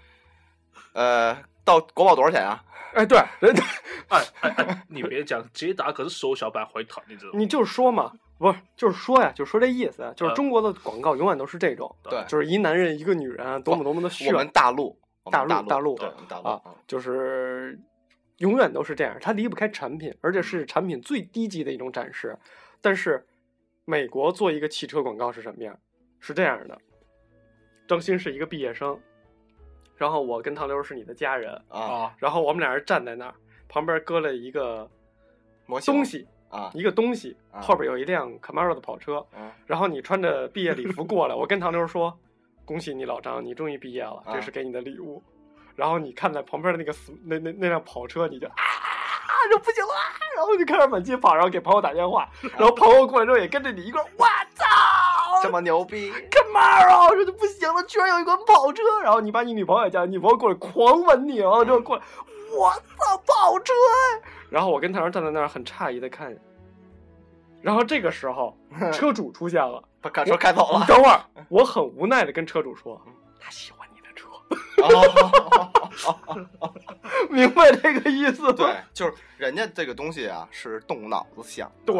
呃，到国宝多少钱啊？哎，对，人家哎哎哎，你别讲，捷达可是缩小版回腾，你知道吗？你就是说嘛，不是，就是说呀，就说这意思，就是嗯中国的广告永远都是这种，对就是一男人一个女人，多么多么的我炫，们大陆，我们大陆大大陆对，大陆啊嗯就是永远都是这样，它离不开产品，而且是产品最低级的一种展示。但是美国做一个汽车广告是什么样？是这样的，张鑫是一个毕业生，然后我跟唐刘是你的家人，啊，啊，然后我们俩人站在那儿，旁边搁了一个东西，啊，一个东西，啊。后边有一辆 Camaro 的跑车，嗯然后你穿着毕业礼服过来，我跟唐刘说：“恭喜你老张，你终于毕业了，啊。这是给你的礼物。然后你看在旁边的那个那那那辆跑车，你就啊，就不行了啊，然后就开始满街跑，然后给朋友打电话，然后朋友过来之后也跟着你一块儿，我操，这么牛逼，Camaro，这就不行了，居然有一款跑车，然后你把你女朋友也叫来，女朋友过来狂吻你，然后之后过来，我操，跑车哎！然后我跟唐刘站在那儿很诧异的看，然后这个时候 车主出现了。把卡车开走了。等会儿，我很无奈的跟车主说，他喜欢你的车，哦 明白这个意思吗？对，就是人家这个东西啊，是动脑子想。对，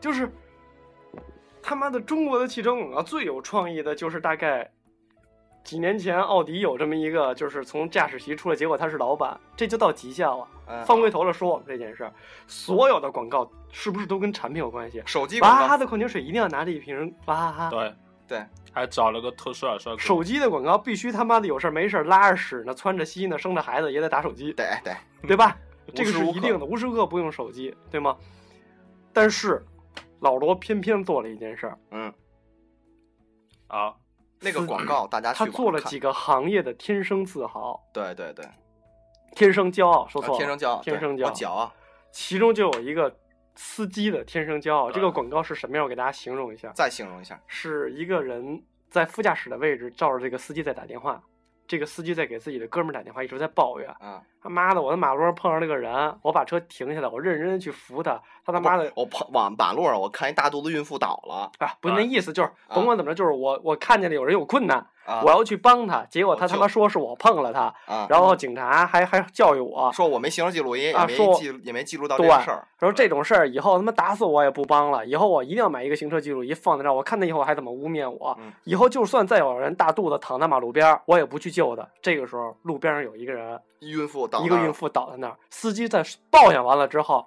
就是他妈的中国的汽车广告最有创意的，就是大概几年前奥迪有这么一个，就是从驾驶席出来，结果他是老板，这就到极限了。嗯，翻回头了说我们这件事儿，所有的广告是不是都跟产品有关系？手机广告娃哈哈的矿泉水一定要拿着一瓶娃哈哈。对对，还找了个特帅的帅哥，手机的广告必须他妈的有事儿没事儿拉着屎呢，穿着稀呢，生着孩子也得打手机，对对，对吧？这个是一定的，无时无刻不用手机，对吗？但是老罗偏偏做了一件事儿，嗯，啊，那个广告大家他去看做了几个行业的天生自豪、对对对，天生骄傲，说啊错了，天生骄傲，天生骄傲骄傲，其中就有一个司机的天生骄傲。这个广告是什么样？我给大家形容一下，再形容一下，是一个人在副驾驶的位置，照着这个司机在打电话。这个司机在给自己的哥们儿打电话，一直在抱怨啊，他妈的，我在马路上碰上那个人，我把车停下来，我认真的去扶他，他他妈的我碰往马路上，我看一大肚子孕妇倒了啊，不是那啊意思，就是甭管怎么着，就是我我看见了有人有困难，啊，我要去帮他，结果他他妈说是我碰了他，啊，然后警察还还教育我，说我没行车记录仪，也没记也没记录到这事儿，说这种事儿以后他妈打死我也不帮了，以后我一定要买一个行车记录仪放在这儿，我看他以后还怎么污蔑我，嗯。以后就算再有人大肚子躺在马路边儿，我也不去救他。这个时候路边上有一个人，孕妇一个孕妇倒在那儿，司机在抱怨完了之后，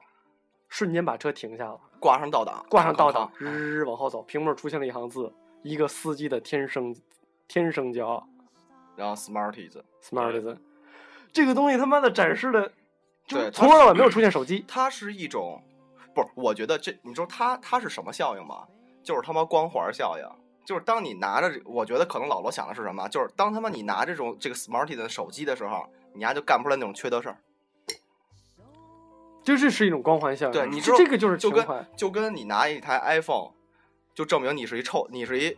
瞬间把车停下了，挂上倒档，挂上倒档，康康康日往后走，屏幕上出现了一行字：一个司机的天生天生骄傲然后 Smarties，，Smartism。这个东西他妈的展示的，就对从头到尾没有出现手机。它是一种，不是？我觉得这，你知道它它是什么效应吗？就是他妈光环效应。就是当你拿着这，我觉得可能老罗想的是什么？就是当他妈你拿这种这个 Smarty 的手机的时候，你丫就干不出来那种缺德事儿。就这是一种光环效应。对，你知道这这个就是就跟。就跟你拿一台 iPhone，就证明你是一臭，你是一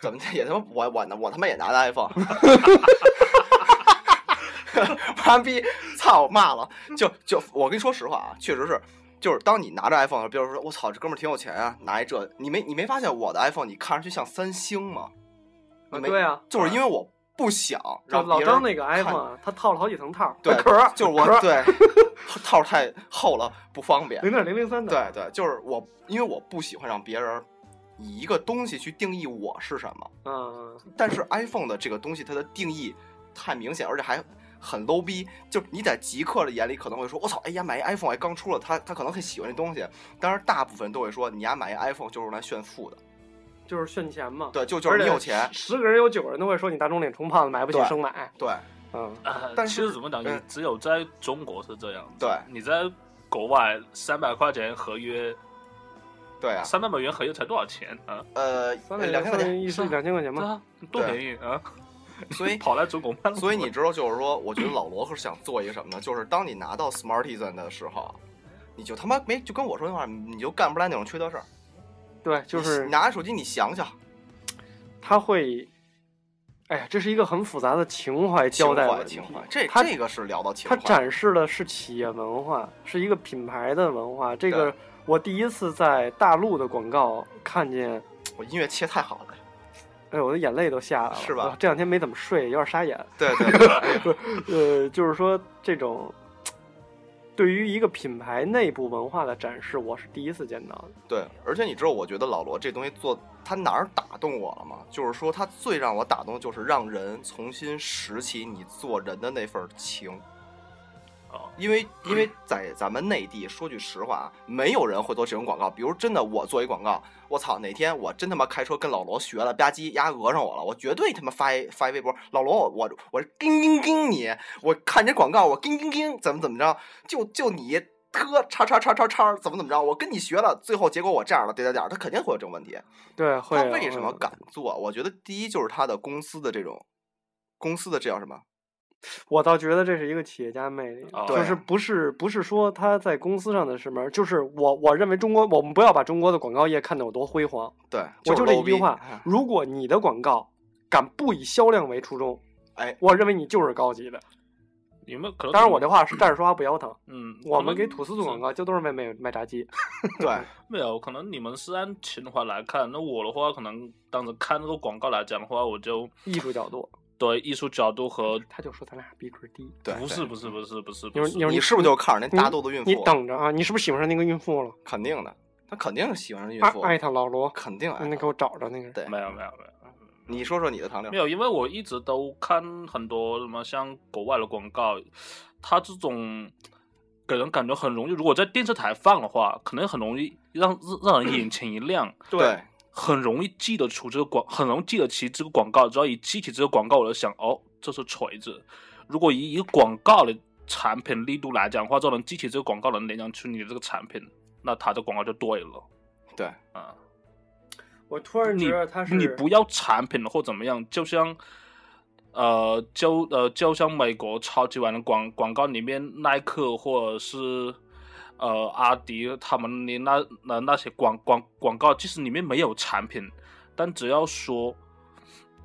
怎么也他妈我我我他妈也拿的 iPhone，完逼操我骂了，就就我跟你说实话啊，确实是。就是当你拿着 iPhone，比如说我操，这哥们儿挺有钱啊，拿一这，你没你没发现我的 iPhone 你看上去像三星吗？啊没对啊，就是因为我不想让老张那个 iPhone，啊，它套了好几层套，对壳儿就是我对套太厚了不方便，零点零零三的，对对，就是我，因为我不喜欢让别人以一个东西去定义我是什么。嗯，但是 iPhone 的这个东西，它的定义太明显，而且还很 low 逼，就是你在极客的眼里可能会说，我操，哎呀，买一 iPhone 还刚出了，他他可能很喜欢这东西，当然大部分都会说，你丫买一 iPhone 就是用来炫富的，就是炫钱嘛。对，就就是你有钱，十个人有九个人都会说你大众脸充胖子，买不起生买。对嗯，呃但是其实怎么讲，嗯也只有在中国是这样子。对你在国外三百块钱合约，对啊，三百美元合约才多少钱啊？呃，三百两千块钱，一是两千块钱吗？对啊，多便宜啊！所以 跑来中国卖了。所以你知道，就是说，我觉得老罗是想做一个什么呢？就是当你拿到 Smartisan 的时候，你就他妈没就跟我说那话，你就干不出来那种缺德事儿。对，就是你拿着手机，你想想，他会，哎呀，这是一个很复杂的情怀交代情怀问题情怀，这他这个是聊到情它怀。展示的是企业文化，是一个品牌的文化。这个对我第一次在大陆的广告看见，我音乐切太好了，哎，我的眼泪都下来了。是吧这两天没怎么睡，有点沙眼。对对 对，呃，就是说这种对于一个品牌内部文化的展示，我是第一次见到的。对，而且你知道，我觉得老罗这东西做，他哪儿打动我了吗？就是说，他最让我打动，就是让人重新拾起你做人的那份儿情。哦，因为因为在咱们内地，说句实话啊，没有人会做这种广告。比如真的我做一广告，我操，哪天我真他妈开车跟老罗学了，吧唧丫讹上我了，我绝对他妈发一发一微博，老罗我我我叮叮叮你，我看这广告我叮叮叮，怎么怎么着，就就你。特叉叉叉叉叉怎么怎么着？我跟你学了，最后结果我这样了，点点点，他肯定会有这种问题。对，会他为什么嗯敢做？我觉得第一就是他的公司的这种，公司的这叫什么？我倒觉得这是一个企业家魅力，哦就是不是不是说他在公司上的什么，就是我我认为中国我们不要把中国的广告业看得有多辉煌，对，我就就是这一句话嗯，如果你的广告敢不以销量为初衷，哎，我认为你就是高级的。你们可能当然，我这话是站着说话不腰疼。嗯，我们给吐司做广告就都是卖卖卖炸鸡。对，没有，可能你们是按情怀来看，那我的话，可能当着看这个广告来讲的话，我就艺术角度，对艺术角度和他就说咱俩逼格低。对，不是不是不是不是你是你说你是不是就看着那大肚子孕妇？你等着啊！你是不是喜欢上那个孕妇了？肯定的，他肯定是喜欢上孕妇，爱爱他老罗，肯定爱那给我找着那个。对，没有没有没有。你说说你的糖溜没，有，因为我一直都看很多什么像国外的广告，它这种给人感觉很容易，如果在电视台放的话，可能很容易让让人 眼前一亮，对，很容易记得出这个广，很容易记得起这个广告。只要一记起这个广告，我就想，哦，这是锤子。如果以一个广告的产品力度来讲的话，就能记起这个广告，能联想出你的这个产品，那它的广告就对了对，啊。我突然觉得他是你不要产品或怎么样，就像呃，就呃，就像美国超级碗的广广告里面，耐克或者是呃阿迪他们的那那那些广广广告，即使里面没有产品，但只要说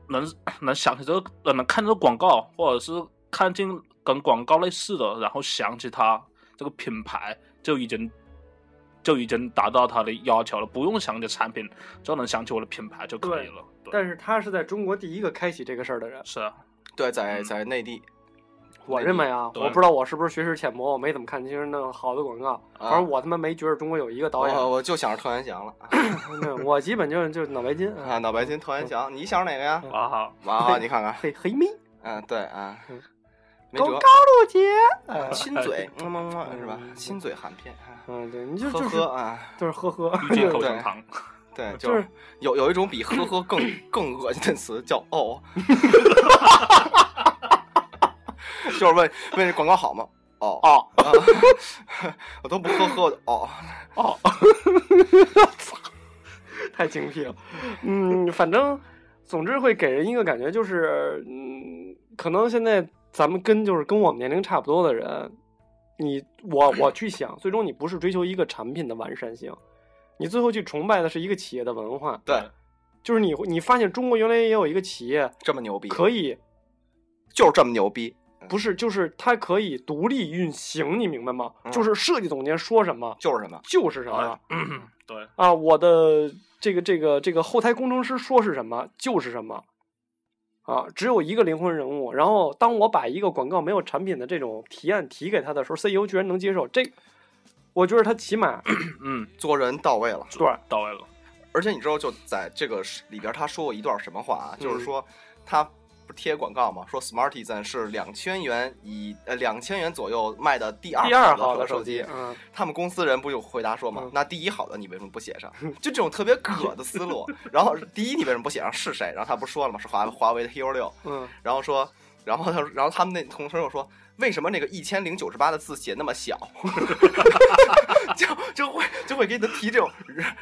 能 能想起这个，呃能看这个广告，或者是看见跟广告类似的，然后想起它这个品牌，就已经就已经达到它的要求了，不用想起产品，只要能想起我的品牌就可以了。对，但是他是在中国第一个开启这个事儿的人。是啊，对，在嗯在内地，我认为啊，我不知道我是不是学识浅薄，我没怎么看清那种好的广告。反正我他妈没觉得中国有一个导演。我我就想着特元祥了 嗯我基本就就脑白金啊，脑白金特元祥，你想哪个呀？啊好，哇哈，你看看，黑黑咪，嗯，对啊高高，露洁。啊亲嘴，么么么，是吧？嗯亲嘴含片，啊嗯，对，你就呵就是呵啊，就是呵呵，遇见口对香糖，对，就是是有有一种比呵呵更更恶心的词叫哦，就是问问这广告好吗？哦哦啊，我都不呵呵的哦，哦，太精辟了。嗯，反正总之会给人一个感觉，就是嗯，可能现在咱们跟就是跟我们年龄差不多的人，你我我去想，最终你不是追求一个产品的完善性，你最后去崇拜的是一个企业的文化。对，就是你你发现中国原来也有一个企业这么牛逼，可以就是这么牛逼，不是，就是它可以独立运行，你明白吗？嗯就是设计总监说什么就是什么，就是什么。嗯，对，啊，我的这个这个这个后台工程师说是什么就是什么，啊，只有一个灵魂人物。然后当我把一个广告没有产品的这种提案提给他的时候，CEO 居然能接受，这我觉得他起码嗯，做人到位了。对到位了，而且你知道，就在这个里边，他说过一段什么话啊？就是嗯说，他贴广告嘛？说 Smartisan 是两千元以呃两千元左右卖的第二第二好好的手手机，嗯，他们公司人不就回答说嘛，嗯那第一好的你为什么不写上？就这种特别葛的思路。然后第一你为什么不写上是谁？然后他不是说了嘛？是华华为的 Hero 六。嗯，然后说，然后他，然后他们那同事又说，为什么那个一千零九十八的字写那么小？就就会就会给他提这种，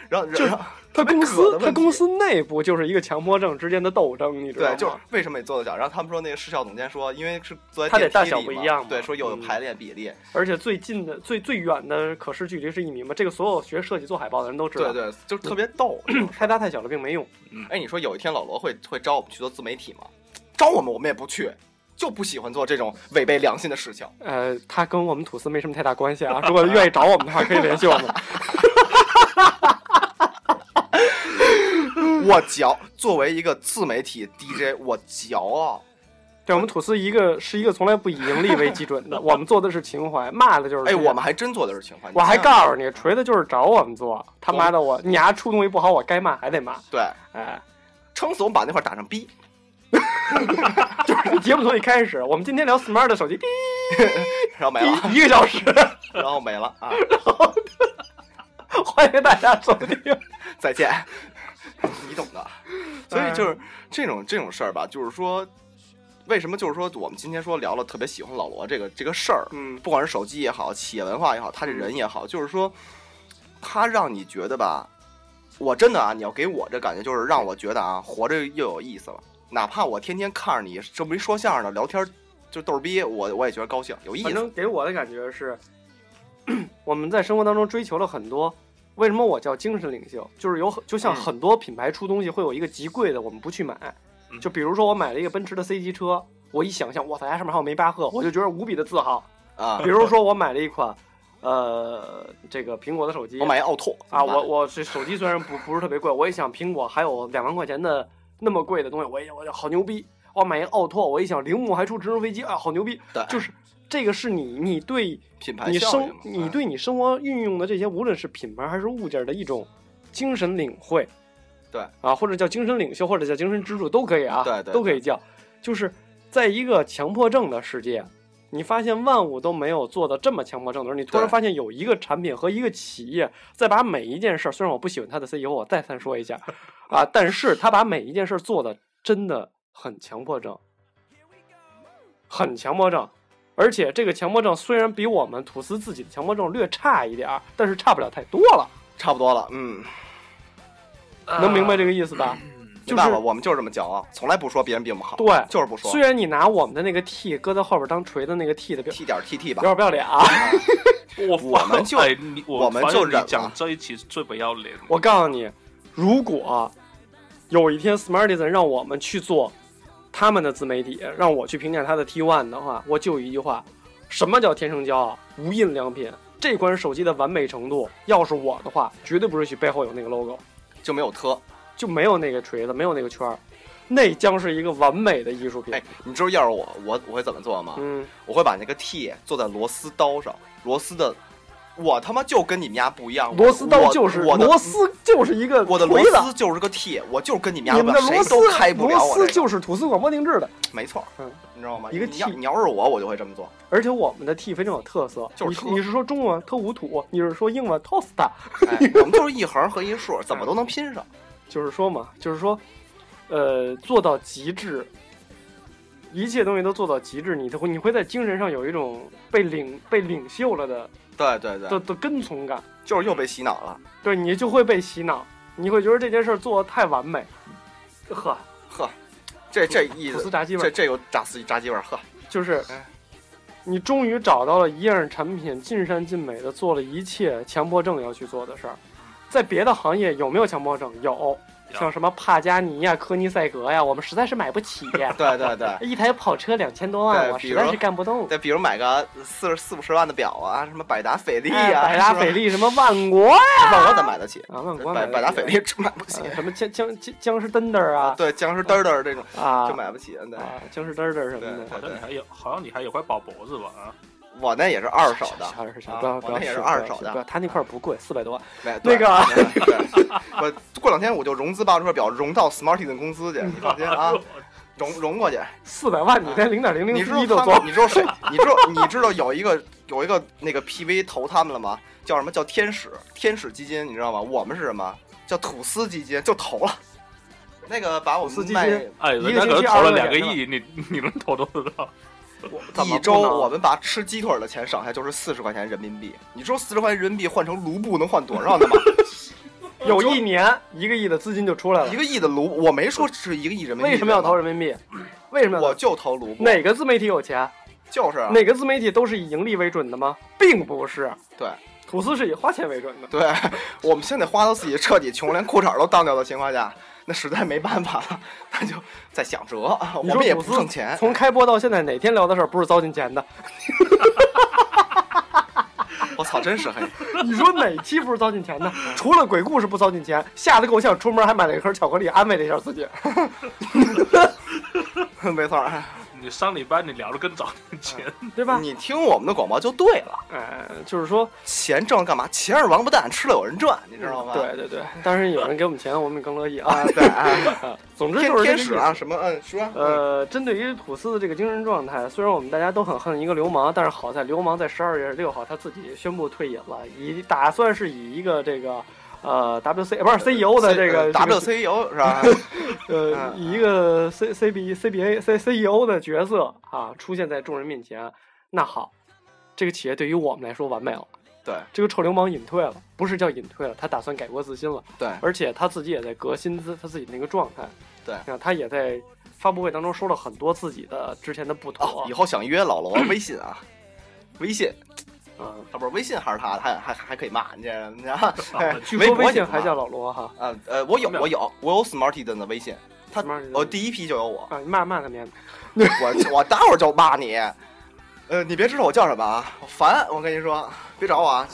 然后然后他公司他公司内部就是一个强迫症之间的斗争，你知道吗？对，就是为什么你做的小？然后他们说那个市校总监说，因为是坐在它得大电梯里嘛小不一样嘛对，说有嗯排列比例，而且最近的最最远的可视距离是一米嘛，这个所有学设计做海报的人都知道。对对，就是特别逗。太大太小了并没用。哎，你说有一天老罗会会招我们去做自媒体吗？招我们我们也不去，就不喜欢做这种违背良心的事情。呃，他跟我们吐司没什么太大关系啊。如果愿意找我们的话，可以联系我们。我骄，作为一个自媒体 DJ，我骄傲。对，我们吐司一个是一个从来不以盈利为基准的，我们做的是情怀，骂的就是哎，我们还真做的是情怀。我还告诉你，锤子就是找我们做，他妈的我，你丫出东西不好，我该骂还得骂，对，哎，撑死我们把那块儿打上 B，节目从一开始，我们今天聊 smart 的手机，滴 然后没了，一一个小时，然后没了啊！欢迎大家收听。再见，你懂的。所以就是这种这种事儿吧，就是说，为什么就是说我们今天说聊了特别喜欢老罗这个这个事儿，嗯不管是手机也好，企业文化也好，他这人也好，就是说，他让你觉得吧，我真的啊，你要给我这感觉，就是让我觉得啊，活着又有意思了。哪怕我天天看着你这么一说相声的聊天，就逗儿逼，我我也觉得高兴，有意思。反正给我的感觉是，我们在生活当中追求了很多。为什么我叫精神领袖？就是有很就像嗯很多品牌出东西会有一个极贵的，我们不去买。嗯就比如说我买了一个奔驰的 C 级车，我一想象，哇塞，它上面还有梅巴赫，我就觉得无比的自豪。啊比，如说我买了一款，呃，这个苹果的手机，我买一奥拓啊，我我这手机虽然不不是特别贵，我一想苹果还有两万块钱的那么贵的东西，我也我就好牛逼。我买一个奥拓，我一想铃木还出直升飞机啊，好牛逼！对就是这个是你你对品牌你生你对你生活运用的这些，无论是品牌还是物件的一种精神领会，对啊，或者叫精神领袖，或者叫精神支柱都可以啊，对对都可以叫。就是在一个强迫症的世界，你发现万物都没有做的这么强迫症的时候，你突然发现有一个产品和一个企业在把每一件事儿，虽然我不喜欢他的 CEO，我再三说一下 啊，但是他把每一件事儿做的真的很强迫症，很强迫症。而且这个强迫症虽然比我们吐司自己的强迫症略差一点儿，但是差不了太多了，差不多了，嗯，能明白这个意思吧？就是没办法，我们就是这么骄傲，从来不说别人比我们好，对就是不说虽，然你拿我们的那个 T 搁在后边当锤的那个 T 的标，T 点儿 TT 吧有，点不要脸啊！我我们就哎，我我们就忍讲这一期是最不要脸的。我告诉你，如果有一天 Smartisan 让我们去做他们的自媒体，让我去评价他的 T One 的话，我就一句话：什么叫天生骄傲？无印良品。这款手机的完美程度，要是我的话，绝对不允许背后有那个 logo，就没有特。就没有那个锤子，没有那个圈儿，那将是一个完美的艺术品。哎，你知道要是我，我我会怎么做吗？嗯，我会把那个 T 做在螺丝刀上，螺丝的，我他妈就跟你们家不一样，螺丝刀就是我的螺丝就是一个我的螺丝就是个 T，我就是跟你们家你们的谁螺丝都开不了螺丝我这个就是吐司广播定制的，没错，嗯，你知道吗？一个 T 你要是我，我就会这么做。而且我们的 T 非常有特色。就是你你是说中文特无土，你是说英文 toast，哎，我们就是一横和一竖，怎么都能拼上。就是说嘛，就是说，呃，做到极致，一切东西都做到极致，你都会你会在精神上有一种被领被领袖了的对对对，的的跟从感，就是又被洗脑了。对你就会被洗脑，你会觉得这件事儿做的太完美，呵，呵，这这意思，吐司炸鸡味儿。这这有炸丝炸鸡味儿，呵，就是哎。你终于找到了一样产品，尽善尽美的做了一切强迫症要去做的事儿。在别的行业有没有强迫症？有，像什么帕加尼呀、科尼赛格呀，我们实在是买不起。对对对。一台跑车两千多万，实在是干不动。对，比如买个四十四五十万的表啊，什么百达翡丽呀、哎百达翡丽什么万国呀万国咱买得起，啊，万国百买百达翡丽买不起。呃什么僵僵僵僵尸登登啊，对，僵尸嘚儿嘚这种啊就买不起。对，啊，僵尸登登什么对的。好像你还有，好像你还有块宝脖子吧？啊，我那也是二手的，二手啊不要不要我那也是二手的他那块儿不贵，四百多那个对对 我过两天我就融资把这块表融到 Smartisan 公司去，你放心啊，融融过去。四百万，你连零点零零一都做知道？你知道谁？你知道你知道有一个有一个那个 PV 投他们了吗？叫什么叫天使天使基金？你知道吗？我们是什么？叫吐司基金，就投了。那个把我们卖金哎，一个人家可星期20能投了两个亿，你你能投多少？一周，我们把吃鸡腿的钱省下就是四十块钱人民币。你知道四十块钱人民币换成卢布能换多少呢吗？有一年一个亿的资金就出来了一。个亿的卢，我没说是一个亿人民币。为什么要投？人民币？为什么要？我就投卢布。哪个自媒体有钱？就是啊哪个自媒体都是以盈利为准的吗？并不是，对吐司是以花钱为准的。对，我们现在花到自己彻底穷，连裤衩都当掉的情况下，那实在没办法了，那就再想辙。我们也不挣钱，从开播到现在，哪天聊的事儿不是糟践钱的？我操，真是黑。你说哪期不是糟践钱的？除了鬼故事不糟践钱，吓得够呛，出门还买了一盒巧克力，安慰了一下自己。没错儿，你上礼拜你聊的更早点钱，对吧？你听我们的广播就对了。哎，就是说，钱挣干嘛？钱是王八蛋，吃了有人赚，你知道吗？对对对，但是有人给我们钱，我们也更乐意啊。啊，对啊，啊总之就是天使啊，什么嗯说，呃，针对于吐司的这个精神状态，虽然我们大家都很恨一个流氓，但是好在流氓在十二月六号他自己宣布退隐了，以打算是以一个这个呃 WC 不是 CEO 的这个 WCEO 是吧？呃一个 C C B C B A C CEO 的角色啊出现在众人面前，那好，这个企业对于我们来说完美了。对这个臭流氓隐退了，不是叫隐退了，他打算改过自新了，对而且他自己也在革新自他自己那个状态。对啊，他也在发布会当中说了很多自己的之前的不妥哦，以。后想约老罗微信啊，微信嗯，啊不是微信还是他的，还还还可以骂你这，你知道吗？据说微信还叫老罗哈。啊呃，我有我有我有 Smartisan 的微信，他我第一批就有我，啊，你骂骂他面子。我我待会儿就骂你，呃，你别知道我叫什么啊，我烦，我跟你说，别找我啊，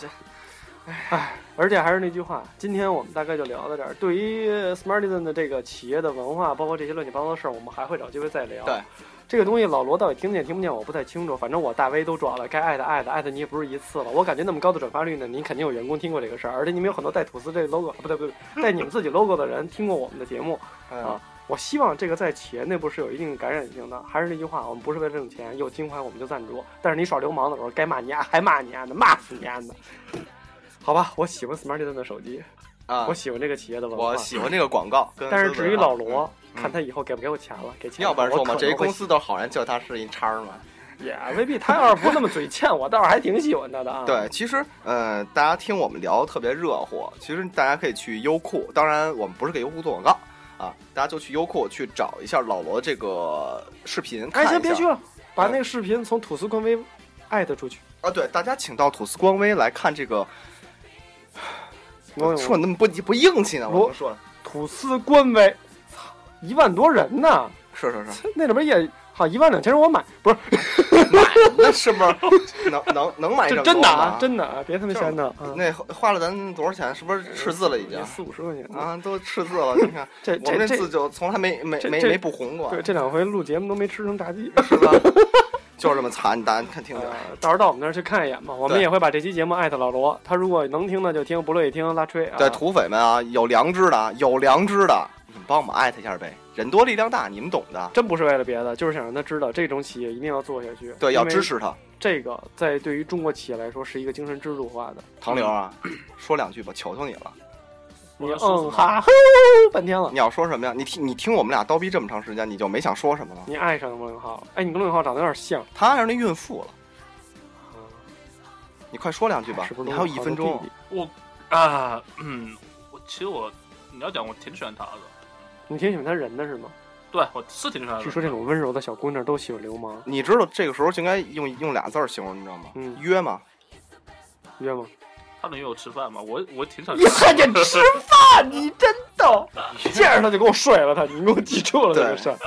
哎而且还是那句话，今天我们大概就聊到这儿。对于 Smartisan 的这个企业的文化，包括这些乱七八糟的事儿，我们还会找机会再聊。对，这个东西老罗到底听不见听不见，我不太清楚。反正我大 V 都转了，该艾特艾特艾特你也不是一次了。我感觉那么高的转发率呢，你肯定有员工听过这个事儿，而且你们有很多带吐司这个 logo，啊不对不对，带你们自己 logo 的人听过我们的节目。嗯啊我希望这个在企业内部是有一定感染性的。还是那句话，我们不是为了挣钱，有情怀我们就赞助。但是你耍流氓的时候，该骂你啊，还骂你啊，那骂死你啊！好吧，我喜欢 Smartisan 的手机，啊我，喜欢这个企业的文化。我喜欢这个广告，但是至于老罗，嗯看他以后给不给我钱了，给钱。要不然说嘛，这些公司都是好人，就他是一叉儿嘛。也未必。他要是不那么嘴欠，我倒是还挺喜欢他的啊。对，其实呃，大家听我们聊特别热乎，其实大家可以去优酷，当然我们不是给优酷做广告啊，大家就去优酷去找一下老罗这个视频，看哎，一下。先别去了，把那个视频从吐司官微艾特出去。啊！对，大家请到吐司官微来看这个。我说你那么不不硬气呢？我我说吐司官微，操，一万多人呢，是是是，那里边也好一万两千人我买，不是 买那是不是能能能买这 真的，啊真的啊，别他妈就是闲的啊。那花了咱多少钱？是不是赤字了已经？四五十块钱啊，啊，都赤字了，你看这我们这这这字就从来没没这这没没不红过，对这两回录节目都没吃成炸鸡。是吧？就是这么惨，大家看听听。呃，到时候到我们那儿去看一眼吧。我们也会把这期节目艾特老罗，他如果能听的就听，不乐意听拉吹啊。对土匪们啊，有良知的，有良知的，你们帮我们艾特一下呗。人多力量大，你们懂的。真不是为了别的，就是想让他知道这种企业一定要做下去。对，要支持他。这个，在对于中国企业来说是一个精神支柱化的。唐刘啊，说两句吧，求求你了。你嗯哈呵 半天了你，要说什么呀？你听你听我们俩叨逼这么长时间，你就没想说什么吗？你爱上罗永浩了？哎，你跟罗永浩长得有点像，他爱上那孕妇了，你快说两句吧是不。是你还有一分钟我。啊，嗯，我其实我你要讲，我挺喜欢他的，你挺喜欢他人的是吗？对我是挺喜欢。据说这种温柔的小姑娘都喜欢流氓，你知道这个时候就应该用用俩字儿形容，你知道吗？嗯约吗？约吗？他能约我吃饭吗？我我挺想你还得吃饭，你真逗！见着他就给我睡了他，你给我记住了这个事儿。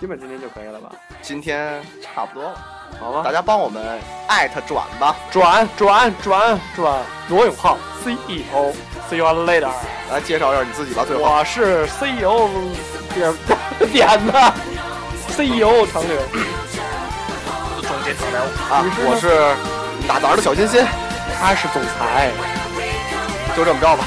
基本今天就可以了吧？今天差不多了，好吧大，家帮我们艾特转吧。转转转转，罗永浩 CEO，See you later。来介绍一下你自己吧，最后。我是 CEO 点 点的 CEO 常刘。这中间别糖聊。啊，我是打杂的小心心，他是总裁。就这么着吧。